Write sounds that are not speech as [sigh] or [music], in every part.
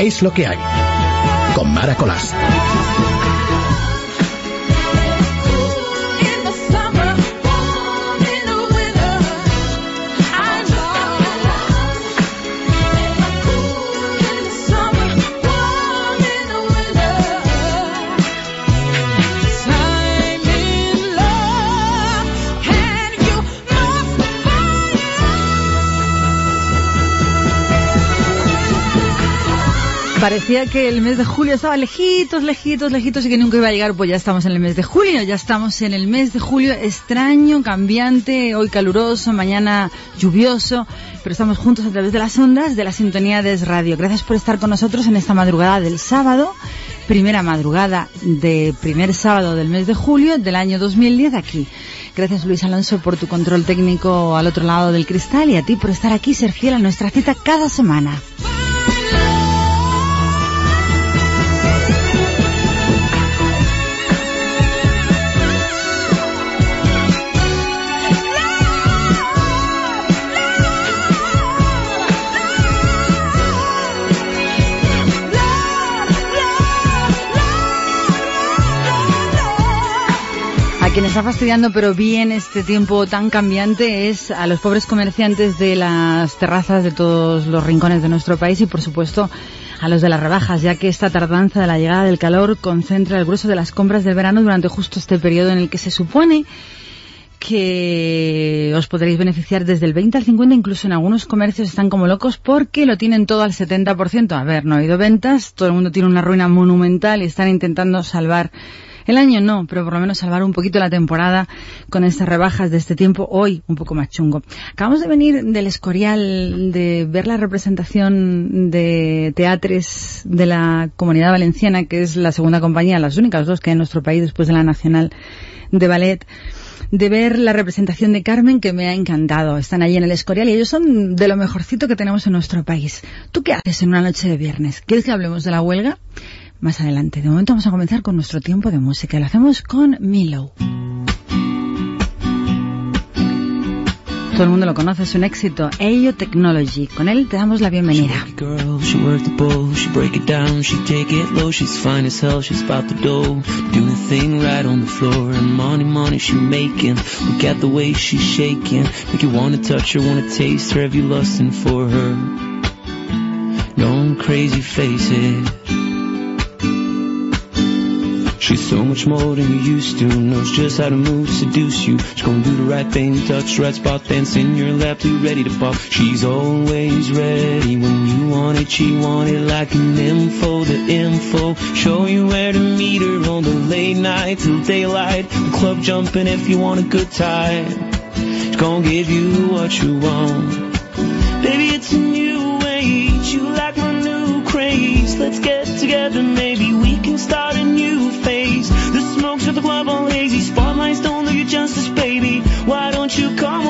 Es lo que hay. Con Maracolás. Parecía que el mes de julio estaba lejitos, lejitos, lejitos y que nunca iba a llegar. Pues ya estamos en el mes de julio, ya estamos en el mes de julio extraño, cambiante, hoy caluroso, mañana lluvioso, pero estamos juntos a través de las ondas de la sintonía de Radio. Gracias por estar con nosotros en esta madrugada del sábado, primera madrugada de primer sábado del mes de julio del año 2010 aquí. Gracias Luis Alonso por tu control técnico al otro lado del cristal y a ti por estar aquí, ser fiel a nuestra cita cada semana. Está fastidiando pero bien este tiempo tan cambiante es a los pobres comerciantes de las terrazas de todos los rincones de nuestro país y por supuesto a los de las rebajas, ya que esta tardanza de la llegada del calor concentra el grueso de las compras del verano durante justo este periodo en el que se supone que os podréis beneficiar desde el 20 al 50, incluso en algunos comercios están como locos porque lo tienen todo al 70%. A ver, no ha habido ventas, todo el mundo tiene una ruina monumental y están intentando salvar el año no, pero por lo menos salvar un poquito la temporada con estas rebajas de este tiempo hoy un poco más chungo. Acabamos de venir del Escorial de ver la representación de teatres de la Comunidad Valenciana, que es la segunda compañía, las únicas dos que hay en nuestro país después de la Nacional de Ballet de ver la representación de Carmen que me ha encantado. Están allí en el Escorial y ellos son de lo mejorcito que tenemos en nuestro país. ¿Tú qué haces en una noche de viernes? ¿Quieres que hablemos de la huelga? Más adelante. De momento vamos a comenzar con nuestro tiempo de música. Lo hacemos con Milo. Todo el mundo lo conoce, es un éxito. Ayo Technology. Con él te damos la bienvenida. Crazy, face it. She's so much more than you used to. Knows just how to move, seduce you. She's gonna do the right thing, touch the right spot, dance in your lap, too ready to pop. She's always ready when you want it. She want it like an info, the info. Show you where to meet her on the late night till daylight. The club jumping if you want a good time. She's gonna give you what you want. Baby, it's a new age. You like my new craze. Let's get together, maybe we can start a new phase. Don't do you justice, baby. Why don't you come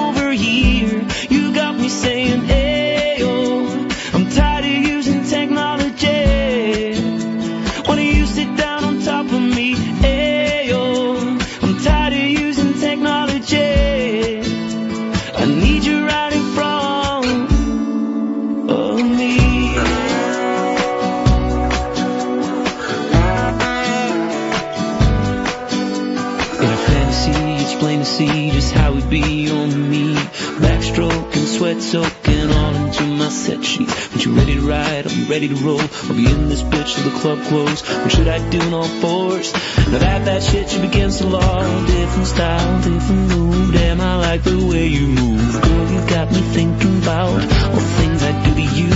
soaking all into my set sheet. When you ready to ride, I'm ready to roll. I'll be in this bitch till the club close. What should I do in all fours? Now that that shit should begin to law. Different style, different move. Damn, I like the way you move. Girl, you got me thinking about all the things I do to you.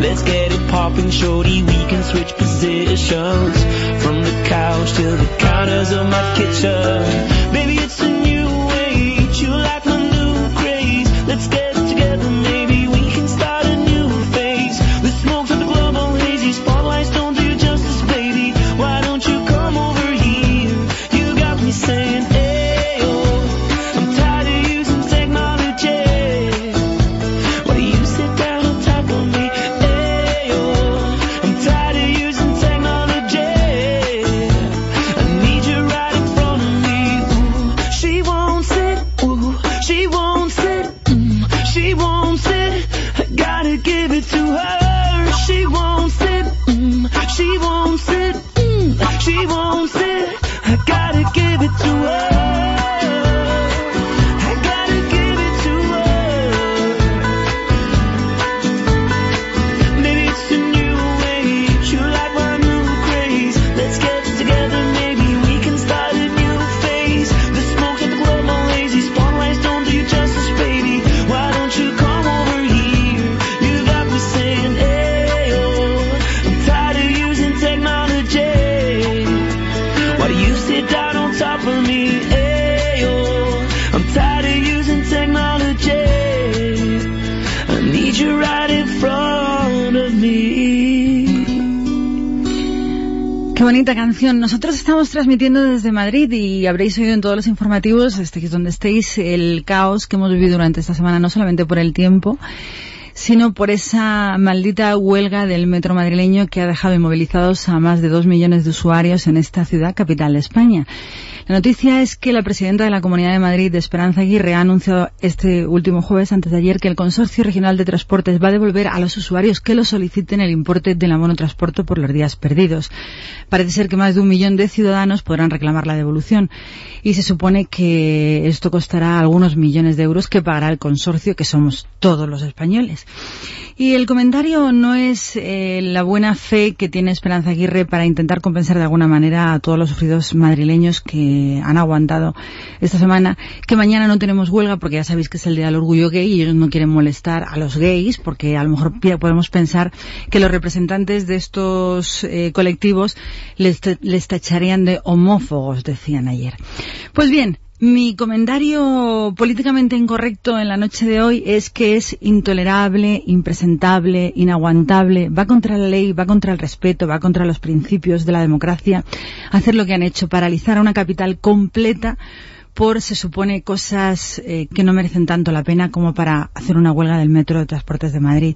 Let's get it popping, shorty. We can switch positions from the couch to the counters of my kitchen. Baby, it's bonita canción. Nosotros estamos transmitiendo desde Madrid y habréis oído en todos los informativos, estéis donde estéis, el caos que hemos vivido durante esta semana, no solamente por el tiempo, sino por esa maldita huelga del metro madrileño que ha dejado inmovilizados a más de dos millones de usuarios en esta ciudad capital de España. La noticia es que la presidenta de la Comunidad de Madrid, Esperanza Aguirre, ha anunciado este último jueves, antes de ayer, que el Consorcio Regional de Transportes va a devolver a los usuarios que lo soliciten el importe del abono transporte por los días perdidos. Parece ser que más de un millón de ciudadanos podrán reclamar la devolución y se supone que esto costará algunos millones de euros que pagará el consorcio, que somos todos los españoles. Y el comentario no es eh, la buena fe que tiene Esperanza Aguirre para intentar compensar de alguna manera a todos los sufridos madrileños que han aguantado esta semana, que mañana no tenemos huelga porque ya sabéis que es el Día del Orgullo Gay y ellos no quieren molestar a los gays porque a lo mejor podemos pensar que los representantes de estos eh, colectivos les, les tacharían de homófobos, decían ayer. Pues bien, mi comentario políticamente incorrecto en la noche de hoy es que es intolerable, impresentable, inaguantable, va contra la ley, va contra el respeto, va contra los principios de la democracia, hacer lo que han hecho, paralizar a una capital completa por, se supone, cosas eh, que no merecen tanto la pena como para hacer una huelga del metro de transportes de Madrid.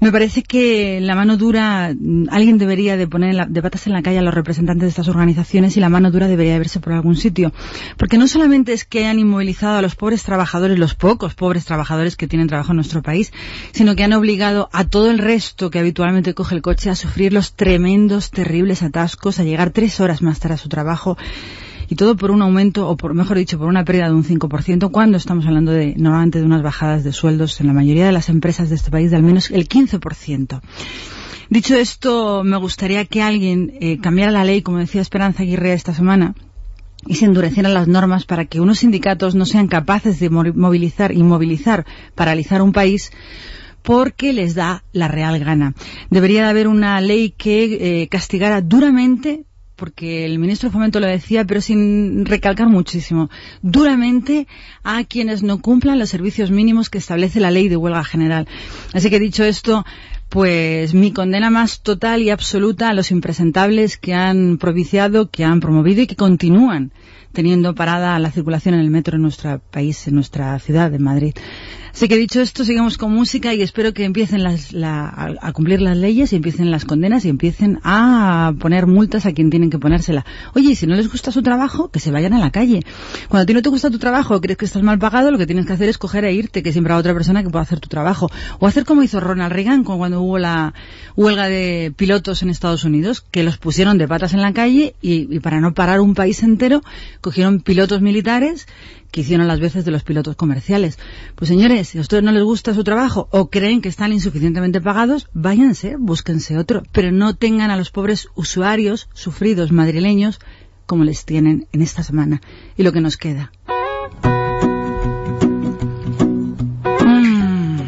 Me parece que la mano dura, mm, alguien debería de poner de patas en la calle a los representantes de estas organizaciones y la mano dura debería verse por algún sitio. Porque no solamente es que han inmovilizado a los pobres trabajadores, los pocos pobres trabajadores que tienen trabajo en nuestro país, sino que han obligado a todo el resto que habitualmente coge el coche a sufrir los tremendos, terribles atascos, a llegar tres horas más tarde a su trabajo y todo por un aumento, o por mejor dicho, por una pérdida de un 5%, cuando estamos hablando de normalmente de unas bajadas de sueldos en la mayoría de las empresas de este país de al menos el 15%. Dicho esto, me gustaría que alguien eh, cambiara la ley, como decía Esperanza Aguirre esta semana, y se endurecieran las normas para que unos sindicatos no sean capaces de movilizar, inmovilizar, paralizar un país porque les da la real gana. Debería de haber una ley que eh, castigara duramente porque el ministro de Fomento lo decía, pero sin recalcar muchísimo, duramente a quienes no cumplan los servicios mínimos que establece la ley de huelga general. Así que dicho esto, pues mi condena más total y absoluta a los impresentables que han propiciado, que han promovido y que continúan teniendo parada la circulación en el metro en nuestro país, en nuestra ciudad de Madrid. Así que dicho esto, sigamos con música y espero que empiecen las, a, cumplir las leyes y empiecen las condenas y empiecen a poner multas a quien tienen que ponérsela. Oye, si no les gusta su trabajo, que se vayan a la calle. Cuando a ti no te gusta tu trabajo crees que estás mal pagado, lo que tienes que hacer es coger e irte, que siempre habrá otra persona que pueda hacer tu trabajo. O hacer como hizo Ronald Reagan cuando hubo la huelga de pilotos en Estados Unidos, que los pusieron de patas en la calle y, y para no parar un país entero, cogieron pilotos militares que hicieron las veces de los pilotos comerciales. Pues señores, si a ustedes no les gusta su trabajo o creen que están insuficientemente pagados, váyanse, búsquense otro, pero no tengan a los pobres usuarios sufridos madrileños como les tienen en esta semana y lo que nos queda. Mm.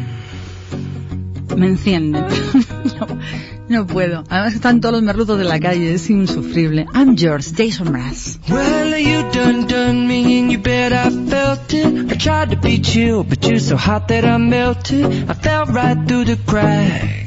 Me encienden. [laughs] puedo. Además están todos los merlutos de la calle. Es insufrible. I'm yours, Jason Mraz. Well, you done done me and you bet I felt it. I tried to be chill, but you're so hot that I melted. I fell right through the cracks.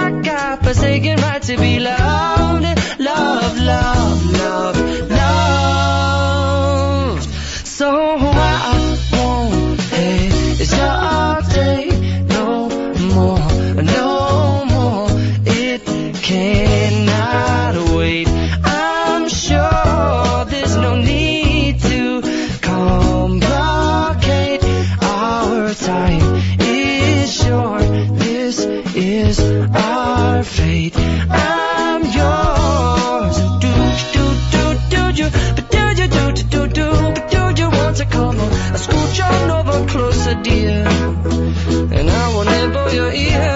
and it's our God-forsaken right to be loved, love, love, love, love. fate. I'm yours. Do do do do do, do do do do do do do do you want to come on? Scooch on over closer, dear, and I will nibble your ear.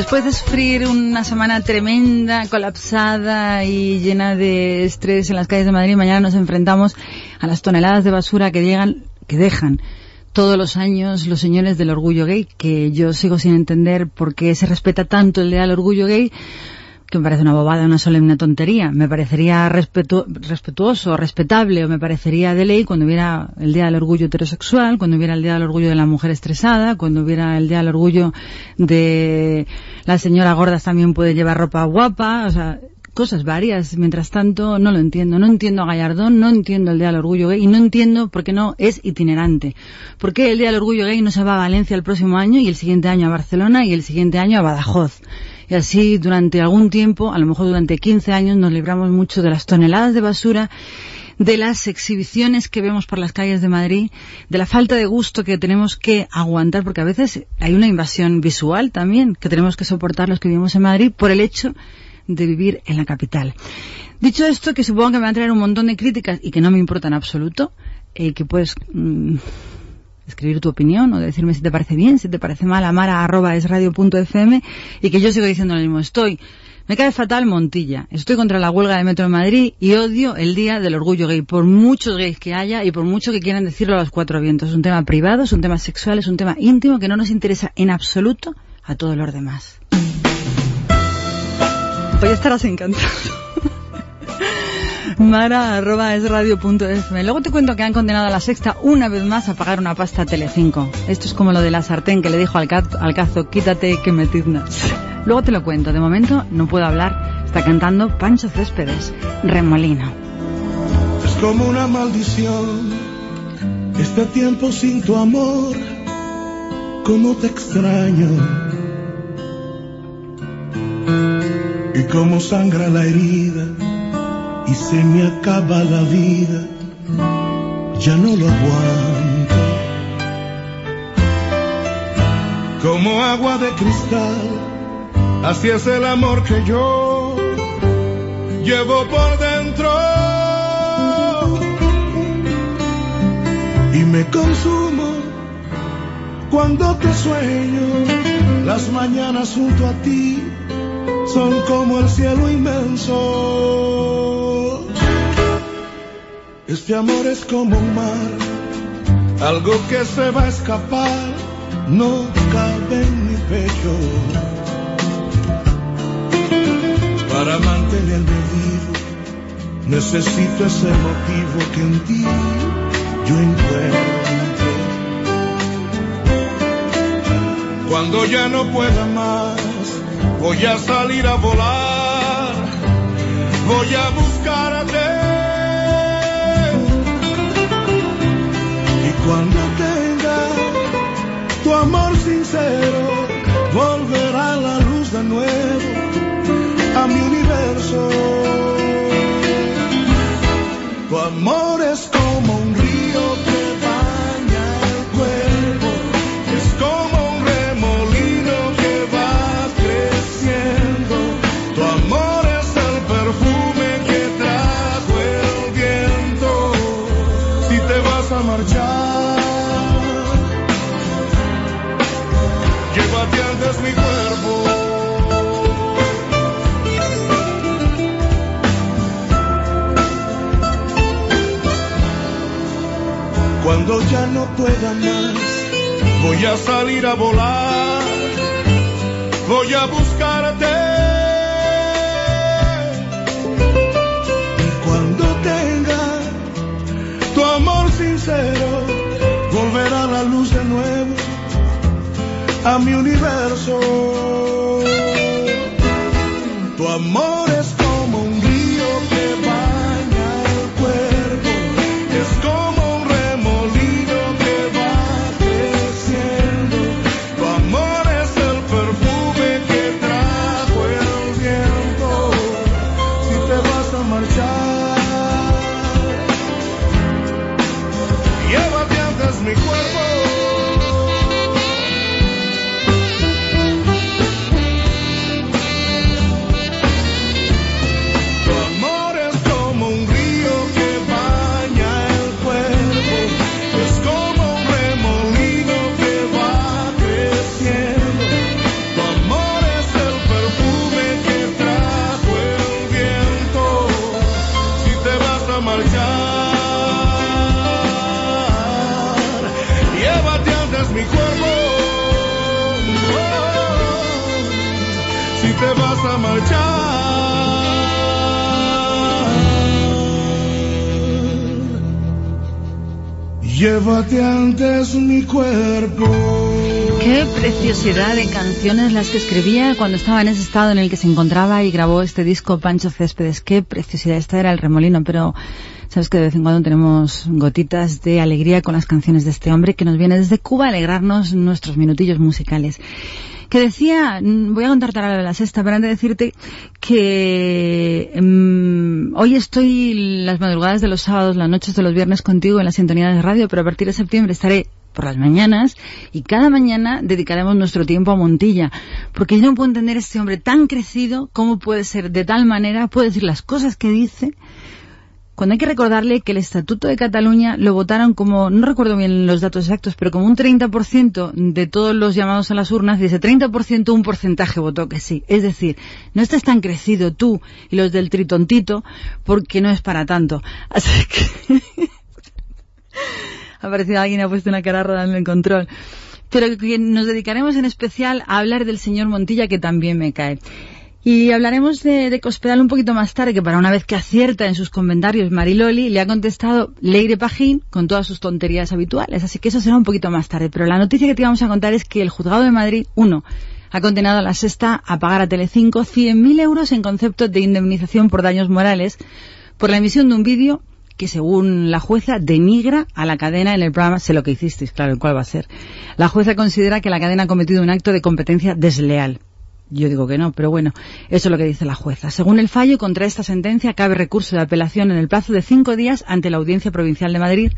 después de sufrir una semana tremenda, colapsada y llena de estrés en las calles de Madrid, mañana nos enfrentamos a las toneladas de basura que llegan, que dejan todos los años los señores del orgullo gay, que yo sigo sin entender por qué se respeta tanto el día del orgullo gay, que me parece una bobada, una solemne tontería. Me parecería respetu respetuoso, respetable, o me parecería de ley cuando hubiera el Día del Orgullo Heterosexual, cuando hubiera el Día del Orgullo de la Mujer Estresada, cuando hubiera el Día del Orgullo de la señora gordas también puede llevar ropa guapa, o sea, cosas varias. Mientras tanto, no lo entiendo. No entiendo a Gallardón, no entiendo el Día del Orgullo Gay y no entiendo por qué no es itinerante. ¿Por qué el Día del Orgullo Gay no se va a Valencia el próximo año y el siguiente año a Barcelona y el siguiente año a Badajoz? Y así durante algún tiempo, a lo mejor durante 15 años, nos libramos mucho de las toneladas de basura, de las exhibiciones que vemos por las calles de Madrid, de la falta de gusto que tenemos que aguantar, porque a veces hay una invasión visual también que tenemos que soportar los que vivimos en Madrid por el hecho de vivir en la capital. Dicho esto, que supongo que me van a traer un montón de críticas y que no me importa en absoluto, eh, que puedes mmm, escribir tu opinión o decirme si te parece bien, si te parece mal, amara arroba es radio.fm y que yo sigo diciendo lo mismo. Estoy, me cae fatal Montilla. Estoy contra la huelga de Metro de Madrid y odio el Día del Orgullo Gay, por muchos gays que haya y por mucho que quieran decirlo a los cuatro vientos. Es un tema privado, es un tema sexual, es un tema íntimo que no nos interesa en absoluto a todos los demás. Pues ya estarás encantado. [laughs] Mara arroba es radio.fm. Luego te cuento que han condenado a la sexta una vez más a pagar una pasta a Telecinco. Esto es como lo de la sartén que le dijo al, al cazo, quítate que me tiznas. Luego te lo cuento. De momento no puedo hablar. Está cantando Pancho Céspedes, Remolino. Es como una maldición este tiempo sin tu amor. Cómo te extraño. Y cómo sangra la herida y se me acaba la vida, ya no lo aguanto. Como agua de cristal, así es el amor que yo llevo por dentro. Y me consumo cuando te sueño, las mañanas junto a ti son como el cielo inmenso. Este amor es como un mar, algo que se va a escapar, no cabe en mi pecho. Para mantenerme vivo, necesito ese motivo que en ti yo encuentro. Cuando ya no pueda más, voy a salir a volar, voy a buscarte. Cuando tenga tu amor sincero, volverá la luz de nuevo a mi universo. Tu amor no pueda más, voy a salir a volar, voy a buscarte. Y cuando tenga tu amor sincero, volverá la luz de nuevo a mi universo. Tu amor es llévate antes mi cuerpo. Qué preciosidad de canciones las que escribía cuando estaba en ese estado en el que se encontraba y grabó este disco Pancho Céspedes. Qué preciosidad. Esta era el remolino, pero sabes que de vez en cuando tenemos gotitas de alegría con las canciones de este hombre que nos viene desde Cuba a alegrarnos nuestros minutillos musicales. Que decía, mm, voy a contarte ahora de la sexta, pero antes de decirte que mm, hoy estoy las madrugadas de los sábados, las noches de los viernes contigo en la sintonía de radio, pero a partir de septiembre estaré por las mañanas y cada mañana dedicaremos nuestro tiempo a Montilla, porque yo no puedo entender este hombre tan crecido, cómo puede ser de tal manera, puede decir las cosas que dice, cuando hay que recordarle que el Estatuto de Cataluña lo votaron como, no recuerdo bien los datos exactos, pero como un 30% de todos los llamados a las urnas, y ese 30% un porcentaje votó que sí. Es decir, no estás tan crecido tú y los del tritontito porque no es para tanto. [laughs] Así que... ha aparecido alguien ha puesto una cara rodando en control. Pero nos dedicaremos en especial a hablar del señor Montilla que también me cae. Y hablaremos de, de Cospedal un poquito más tarde, que para una vez que acierta en sus comentarios Mariloli, le ha contestado Leire Pajín con todas sus tonterías habituales. Así que eso será un poquito más tarde. Pero la noticia que te vamos a contar es que el juzgado de Madrid, uno, ha condenado a la sexta a pagar a Telecinco 100.000 euros en concepto de indemnización por daños morales por la emisión de un vídeo que según la jueza denigra a la cadena en el programa Sé lo que hicisteis, claro, ¿cuál va a ser? La jueza considera que la cadena ha cometido un acto de competencia desleal. Yo digo que no, pero bueno, eso es lo que dice la jueza. Según el fallo, contra esta sentencia cabe recurso de apelación en el plazo de cinco días ante la Audiencia Provincial de Madrid,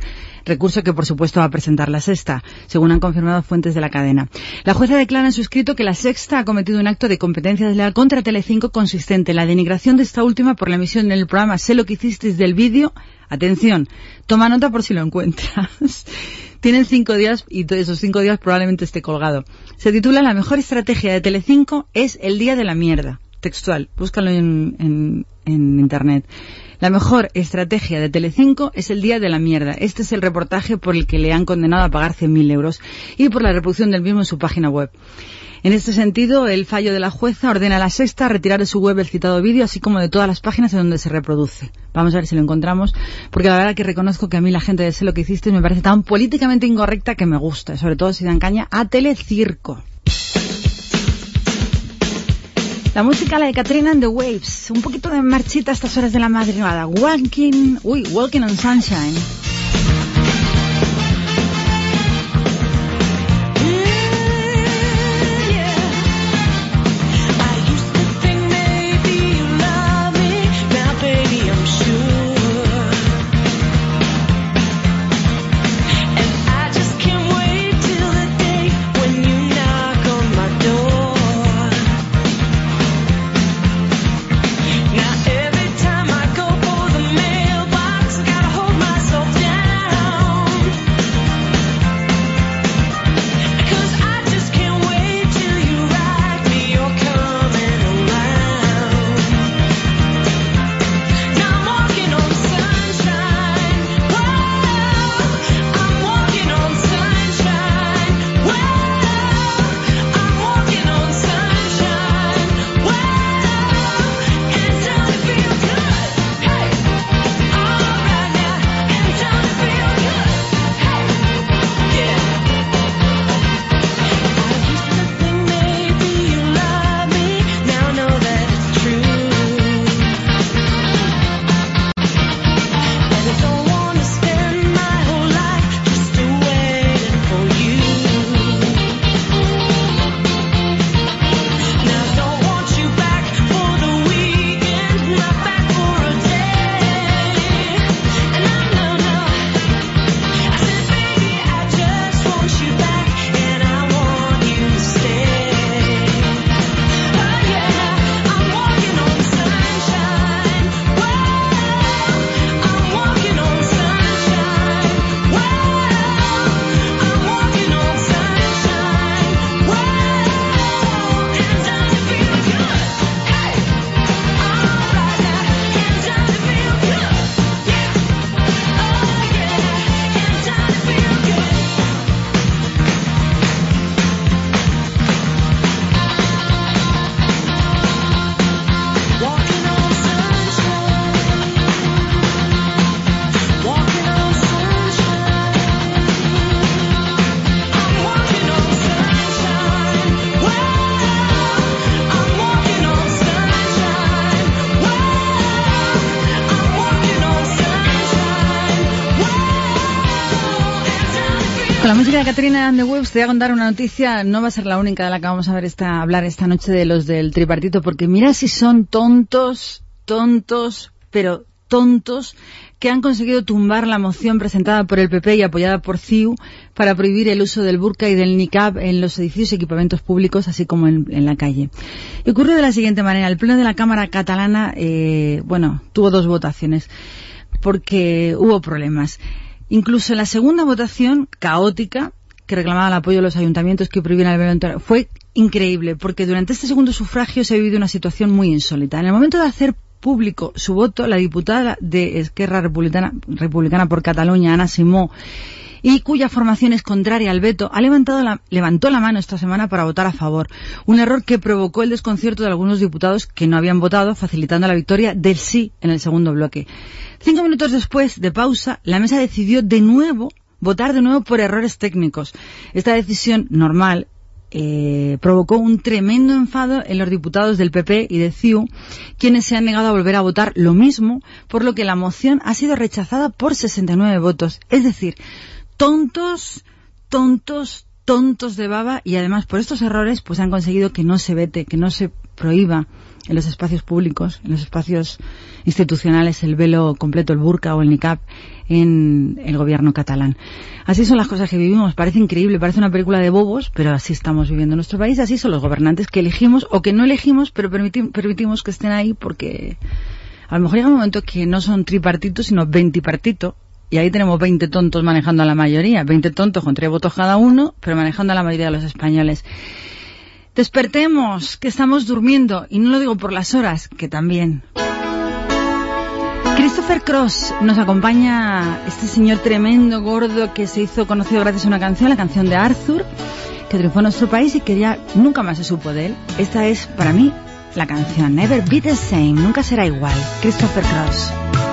recurso que por supuesto va a presentar la sexta, según han confirmado fuentes de la cadena. La jueza declara en su escrito que la sexta ha cometido un acto de competencia desleal contra Telecinco consistente en la denigración de esta última por la emisión en el programa Sé lo que hicisteis del vídeo. Atención, toma nota por si lo encuentras. Tienen cinco días y esos cinco días probablemente esté colgado. Se titula La mejor estrategia de Telecinco es el día de la mierda. Textual. Búscalo en internet. La mejor estrategia de Telecinco es el día de la mierda. Este es el reportaje por el que le han condenado a pagar 100.000 euros y por la reproducción del mismo en su página web. En este sentido, el fallo de la jueza ordena a la sexta retirar de su web el citado vídeo, así como de todas las páginas en donde se reproduce. Vamos a ver si lo encontramos, porque la verdad que reconozco que a mí la gente de Sé lo que hiciste me parece tan políticamente incorrecta que me gusta, sobre todo si dan caña a Telecirco. La música, la de Katrina and the Waves. Un poquito de marchita a estas horas de la madrugada. Walking, uy, Walking on Sunshine. De Caterina the Waves te voy a contar una noticia, no va a ser la única de la que vamos a ver esta, hablar esta noche de los del tripartito, porque mira si son tontos, tontos, pero tontos, que han conseguido tumbar la moción presentada por el PP y apoyada por CIU para prohibir el uso del burka y del niqab en los edificios y equipamientos públicos, así como en, en la calle. Y ocurrió de la siguiente manera. El Pleno de la Cámara Catalana, eh, bueno, tuvo dos votaciones, porque hubo problemas. Incluso en la segunda votación, caótica, que reclamaba el apoyo de los ayuntamientos que prohibieran el toda- fue increíble, porque durante este segundo sufragio se ha vivido una situación muy insólita. En el momento de hacer público su voto, la diputada de Esquerra Republicana, Republicana por Cataluña, Ana Simó, y cuya formación es contraria al veto, ha levantado la, levantó la mano esta semana para votar a favor. Un error que provocó el desconcierto de algunos diputados que no habían votado, facilitando la victoria del sí en el segundo bloque. Cinco minutos después de pausa, la mesa decidió de nuevo votar de nuevo por errores técnicos. Esta decisión normal eh, provocó un tremendo enfado en los diputados del PP y de CIU, quienes se han negado a volver a votar lo mismo, por lo que la moción ha sido rechazada por 69 votos. Es decir, tontos, tontos, tontos de baba y además por estos errores pues han conseguido que no se vete, que no se prohíba en los espacios públicos, en los espacios institucionales el velo completo, el burka o el niqab en el gobierno catalán. Así son las cosas que vivimos. Parece increíble, parece una película de bobos, pero así estamos viviendo en nuestro país. Así son los gobernantes que elegimos o que no elegimos, pero permiti- permitimos que estén ahí porque a lo mejor llega un momento que no son tripartitos, sino veintipartito. Y ahí tenemos 20 tontos manejando a la mayoría. 20 tontos con tres votos cada uno, pero manejando a la mayoría de los españoles. Despertemos, que estamos durmiendo, y no lo digo por las horas, que también. Christopher Cross nos acompaña, este señor tremendo, gordo, que se hizo conocido gracias a una canción, la canción de Arthur, que triunfó en nuestro país y que ya nunca más se supo de él. Esta es, para mí, la canción Never Be the Same, nunca será igual. Christopher Cross.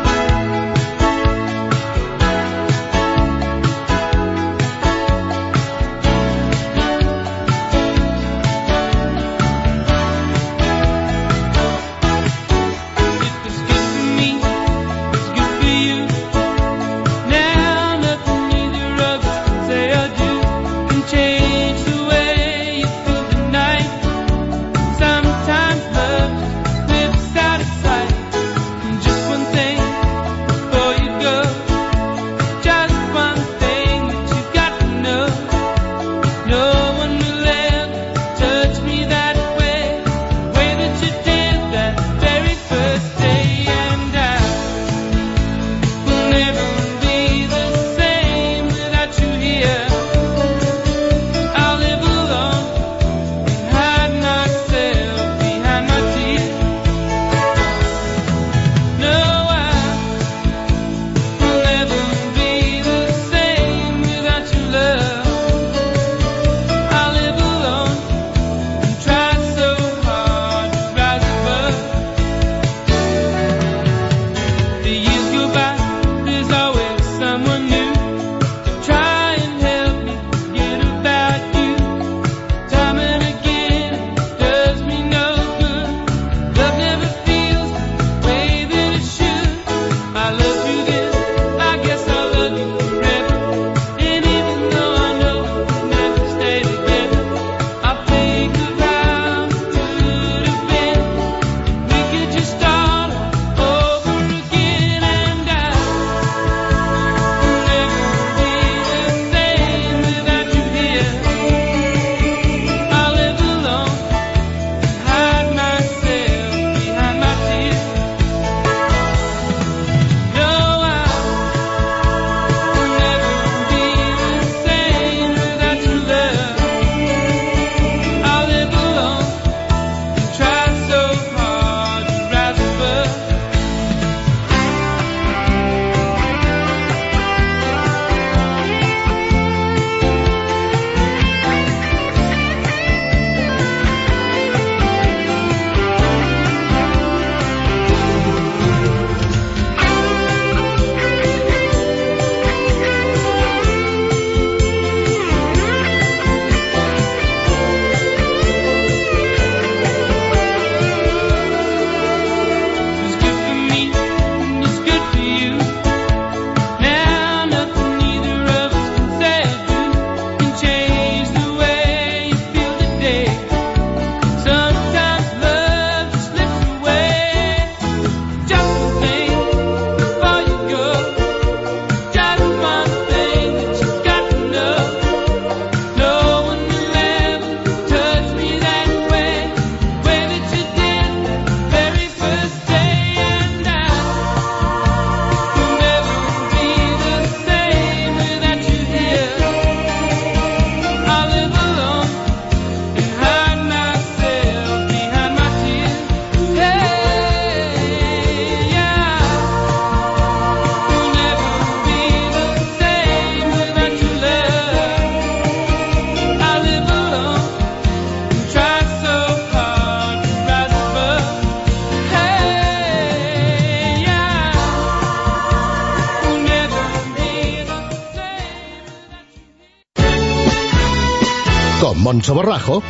Moncho Borrajo,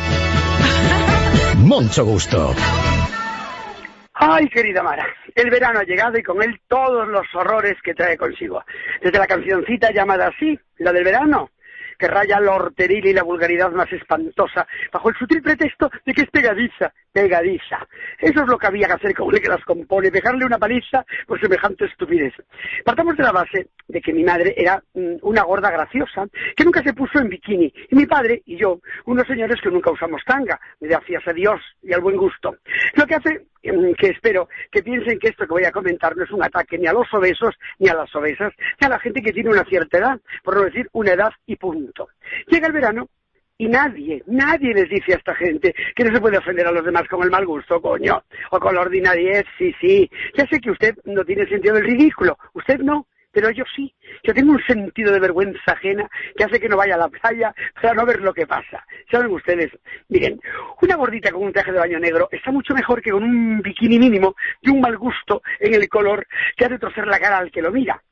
[laughs] Moncho Gusto. Ay, querida Mara, el verano ha llegado y con él todos los horrores que trae consigo. Desde la cancioncita llamada así, la del verano, que raya lo horteril y la vulgaridad más espantosa, bajo el sutil pretexto de que es pegadiza, pegadiza. Eso es lo que había que hacer con el que las compone, dejarle una paliza por semejante estupidez. Partamos de la base de que mi madre era mm, una gorda graciosa, que nunca se puso en bikini, y mi padre y yo, unos señores que nunca usamos tanga, gracias a Dios y al buen gusto. Lo que hace que espero que piensen que esto que voy a comentar no es un ataque ni a los obesos, ni a las obesas, ni a la gente que tiene una cierta edad, por no decir una edad y punto. Llega el verano y nadie, nadie les dice a esta gente que no se puede ofender a los demás con el mal gusto, coño, o con la ordinariedad, sí, sí. Ya sé que usted no tiene sentido del ridículo, usted no, pero yo sí. Yo tengo un sentido de vergüenza ajena que hace que no vaya a la playa para no ver lo que pasa. ¿Saben ustedes? Miren, una gordita con un traje de baño negro está mucho mejor que con un bikini mínimo y un mal gusto en el color que ha de torcer la cara al que lo mira.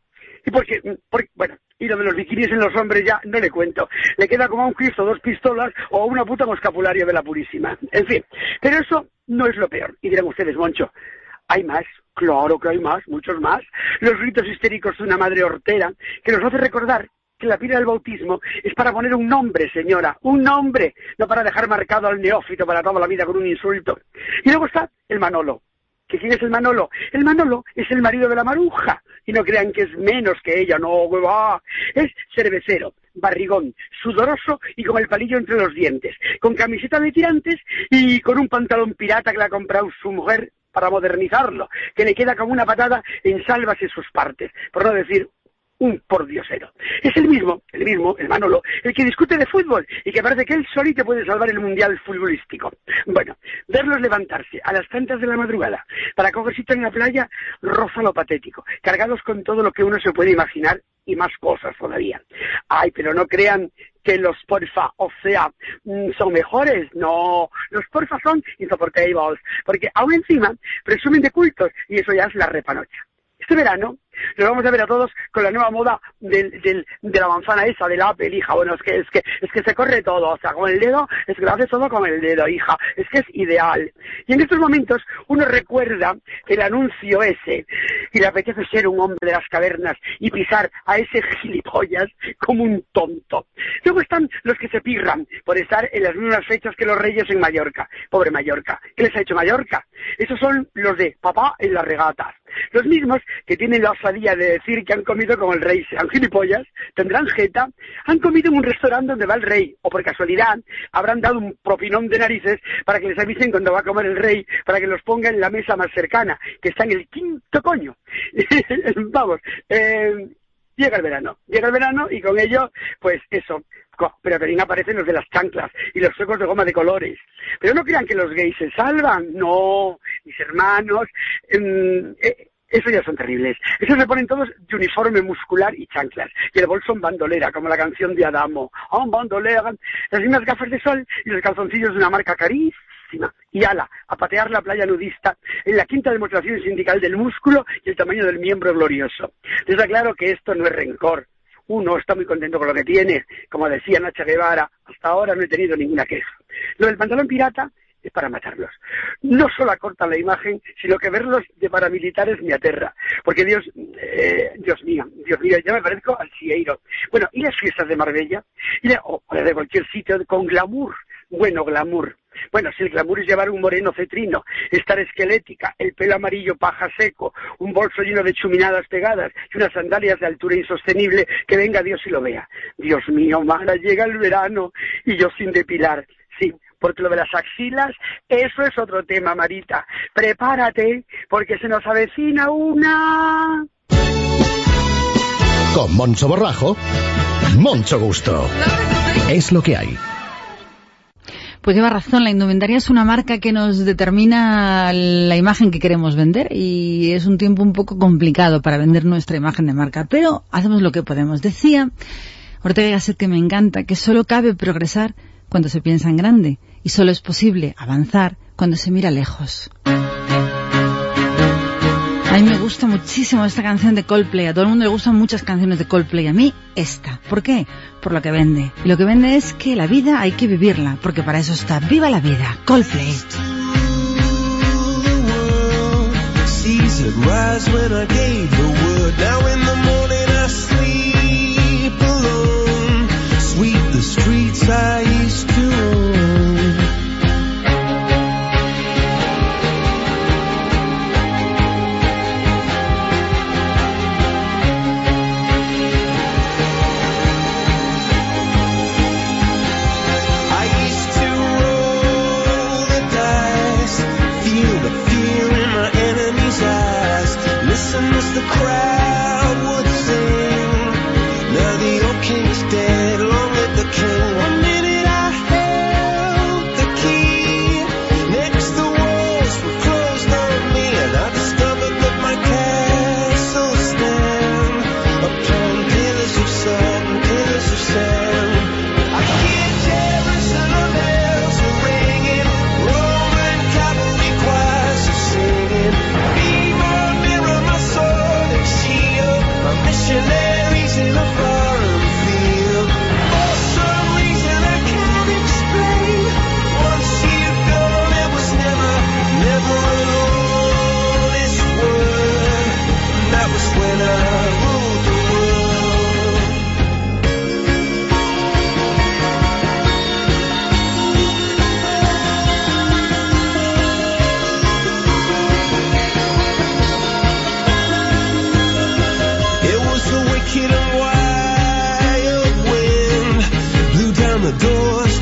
Y porque, porque, bueno, y lo de los bikinis en los hombres ya no le cuento. Le queda como a un Cristo dos pistolas o a una puta un escapulario de la Purísima. En fin, pero eso no es lo peor. Y dirán ustedes, Moncho, hay más, claro que hay más, muchos más. Los ritos histéricos de una madre hortera que nos hace recordar que la pila del bautismo es para poner un nombre, señora, un nombre, no para dejar marcado al neófito para toda la vida con un insulto. Y luego está el Manolo. ¿Que quién es el Manolo? El Manolo es el marido de la maruja. Y no crean que es menos que ella, no, hueva. Es cervecero, barrigón, sudoroso y con el palillo entre los dientes, con camiseta de tirantes y con un pantalón pirata que le ha comprado su mujer para modernizarlo, que le queda como una patada en salvas en sus partes, por no decir un pordiosero. Es el mismo, el mismo, el Manolo, el que discute de fútbol y que parece que él solito puede salvar el mundial futbolístico. Bueno, verlos levantarse a las tantas de la madrugada para cogerse en la playa roza lo patético, cargados con todo lo que uno se puede imaginar y más cosas todavía. Ay, pero no crean que los porfa, o sea, mm, son mejores. No, los porfa son insoportables, porque aún encima presumen de cultos y eso ya es la repanocha. Este verano nos vamos a ver a todos con la nueva moda de la manzana esa, del Apple, hija. Bueno, es que, es que, es que se corre todo, o sea, con el dedo, es que lo hace todo con el dedo, hija. Es que es ideal. Y en estos momentos uno recuerda el anuncio ese y le apetece ser un hombre de las cavernas y pisar a ese gilipollas como un tonto. Luego están los que se pirran por estar en las mismas fechas que los reyes en Mallorca. Pobre Mallorca. ¿Qué les ha hecho Mallorca? Esos son los de papá en las regatas. Los mismos que tienen la osadía de decir que han comido como el rey, sean gilipollas, tendrán jeta, han comido en un restaurante donde va el rey, o por casualidad habrán dado un propinón de narices para que les avisen cuando va a comer el rey, para que los ponga en la mesa más cercana, que está en el quinto coño. [laughs] Vamos, eh, llega el verano, llega el verano y con ello, pues eso, pero también aparecen los de las chanclas y los suecos de goma de colores. Pero no crean que los gays se salvan, no, mis hermanos, eh, eh, eso ya son terribles. Esos se ponen todos de uniforme muscular y chanclas. Y el bolso en bandolera, como la canción de Adamo. Ah, un bandolera. Las mismas gafas de sol y los calzoncillos de una marca carísima. Y ala, a patear la playa nudista en la quinta demostración sindical del músculo y el tamaño del miembro glorioso. Les da claro que esto no es rencor. Uno está muy contento con lo que tiene. Como decía Nacha Guevara, hasta ahora no he tenido ninguna queja. Lo del pantalón pirata es para matarlos. No solo acortan la imagen, sino que verlos de paramilitares me aterra. Porque Dios, eh, Dios mío, Dios mío, ya me parezco al Cieiro. Bueno, y las fiestas de Marbella, y de, o de cualquier sitio con glamour. Bueno, glamour. Bueno, si el glamour es llevar un moreno cetrino, estar esquelética, el pelo amarillo paja seco, un bolso lleno de chuminadas pegadas y unas sandalias de altura insostenible, que venga Dios y lo vea. Dios mío, Mara, llega el verano y yo sin depilar. Sí, porque lo de las axilas, eso es otro tema, Marita. Prepárate, porque se nos avecina una... Con Moncho Borrajo, Moncho Gusto. Es lo que hay. Pues lleva razón, la indumentaria es una marca que nos determina la imagen que queremos vender y es un tiempo un poco complicado para vender nuestra imagen de marca, pero hacemos lo que podemos. Decía Ortega Gasset que me encanta, que solo cabe progresar cuando se piensa en grande y solo es posible avanzar cuando se mira lejos. A mí me gusta muchísimo esta canción de Coldplay. A todo el mundo le gustan muchas canciones de Coldplay. A mí esta. ¿Por qué? Por lo que vende. Y lo que vende es que la vida hay que vivirla, porque para eso está. ¡Viva la vida! Coldplay. The streets I used to own.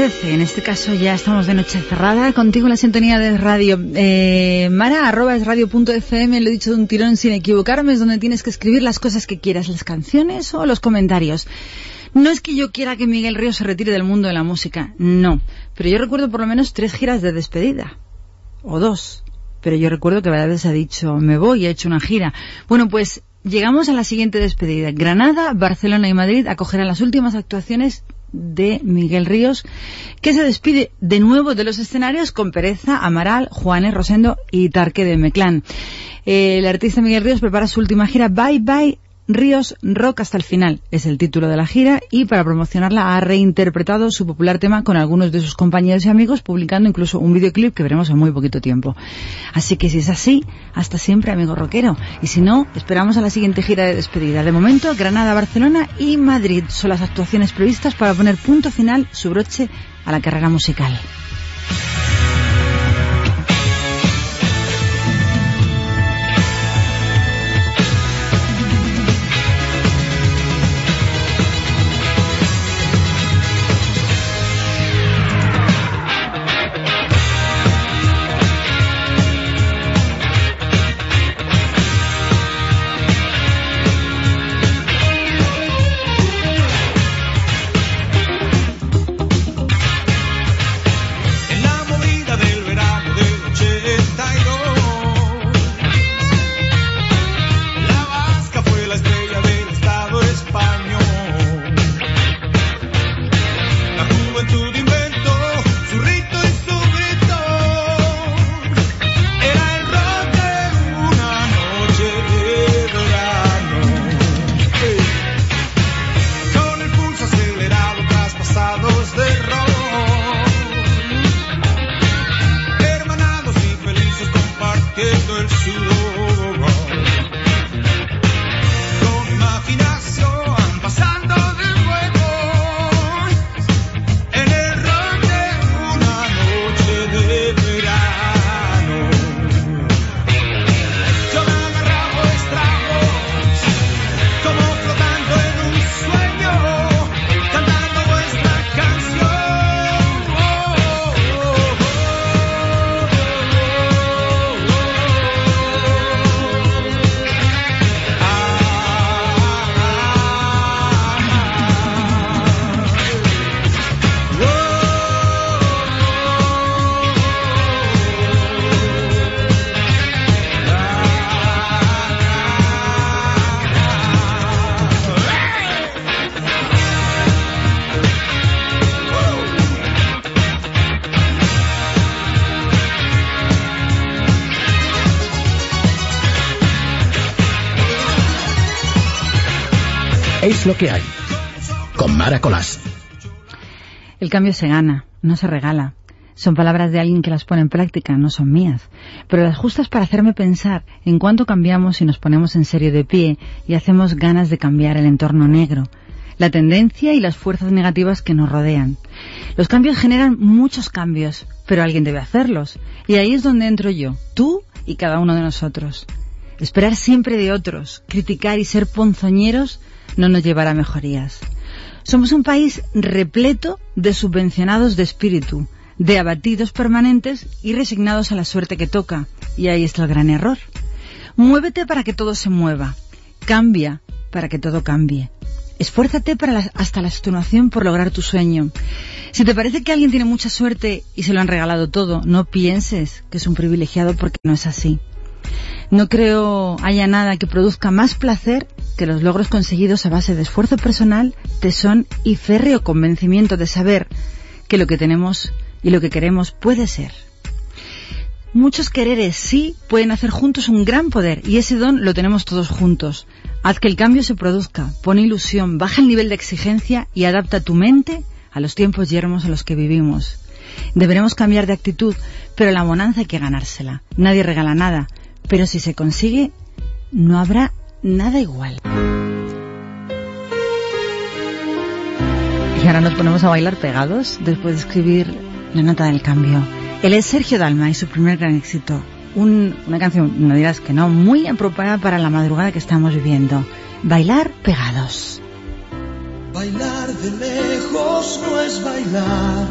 En este caso ya estamos de noche cerrada, contigo en la sintonía de radio. Eh, Mara, arroba es radio.fm, lo he dicho de un tirón sin equivocarme, es donde tienes que escribir las cosas que quieras, las canciones o los comentarios. No es que yo quiera que Miguel Ríos se retire del mundo de la música, no. Pero yo recuerdo por lo menos tres giras de despedida. O dos. Pero yo recuerdo que varias veces ha dicho, me voy, he hecho una gira. Bueno, pues llegamos a la siguiente despedida. Granada, Barcelona y Madrid acogerán las últimas actuaciones de Miguel Ríos, que se despide de nuevo de los escenarios con Pereza, Amaral, Juanes, Rosendo y Tarque de Meclán. El artista Miguel Ríos prepara su última gira Bye Bye Ríos Rock hasta el final es el título de la gira y para promocionarla ha reinterpretado su popular tema con algunos de sus compañeros y amigos, publicando incluso un videoclip que veremos en muy poquito tiempo. Así que si es así, hasta siempre, amigo rockero. Y si no, esperamos a la siguiente gira de despedida. De momento, Granada, Barcelona y Madrid son las actuaciones previstas para poner punto final, su broche, a la carrera musical. Que hay. Con Mara Colás. El cambio se gana, no se regala. Son palabras de alguien que las pone en práctica, no son mías. Pero las justas para hacerme pensar en cuánto cambiamos si nos ponemos en serio de pie y hacemos ganas de cambiar el entorno negro, la tendencia y las fuerzas negativas que nos rodean. Los cambios generan muchos cambios, pero alguien debe hacerlos. Y ahí es donde entro yo, tú y cada uno de nosotros. Esperar siempre de otros, criticar y ser ponzoñeros no nos llevará a mejorías. Somos un país repleto de subvencionados de espíritu, de abatidos permanentes y resignados a la suerte que toca. Y ahí está el gran error. Muévete para que todo se mueva. Cambia para que todo cambie. Esfuérzate hasta la extenuación por lograr tu sueño. Si te parece que alguien tiene mucha suerte y se lo han regalado todo, no pienses que es un privilegiado porque no es así. No creo haya nada que produzca más placer que los logros conseguidos a base de esfuerzo personal, tesón y férreo convencimiento de saber que lo que tenemos y lo que queremos puede ser. Muchos quereres sí pueden hacer juntos un gran poder y ese don lo tenemos todos juntos. Haz que el cambio se produzca, pone ilusión, baja el nivel de exigencia y adapta tu mente a los tiempos yermos a los que vivimos. Deberemos cambiar de actitud, pero la bonanza hay que ganársela. Nadie regala nada, pero si se consigue, no habrá nada igual. Y ahora nos ponemos a bailar pegados después de escribir la nota del cambio. Él es Sergio Dalma y su primer gran éxito. Un- una canción, no dirás que no, muy apropiada para la madrugada que estamos viviendo. Bailar pegados. Bailar de lejos no es bailar.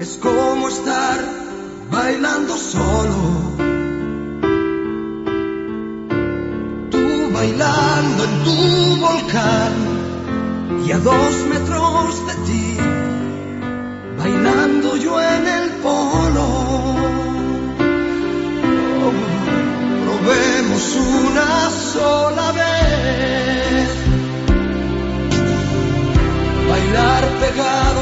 Es como estar bailando solo. Bailando en tu volcán y a dos metros de ti, bailando yo en el polo. Probemos una sola vez. Bailar pegados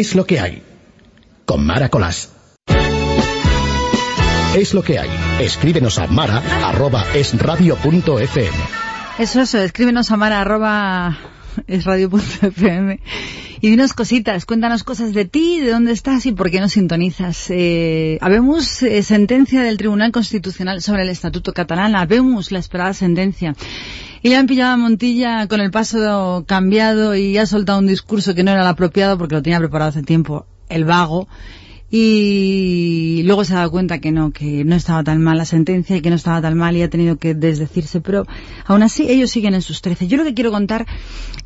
Es lo que hay. Con Mara Colás. Es lo que hay. Escríbenos a mara.esradio.fm. Eso, eso, escríbenos a mara y dinos cositas, cuéntanos cosas de ti, de dónde estás y por qué nos sintonizas. Eh, habemos eh, sentencia del Tribunal Constitucional sobre el Estatuto Catalán, habemos la esperada sentencia. Y le han pillado a Montilla con el paso cambiado y ha soltado un discurso que no era el apropiado porque lo tenía preparado hace tiempo, el vago y luego se ha dado cuenta que no, que no estaba tan mal la sentencia y que no estaba tan mal y ha tenido que desdecirse, pero aún así ellos siguen en sus trece. Yo lo que quiero contar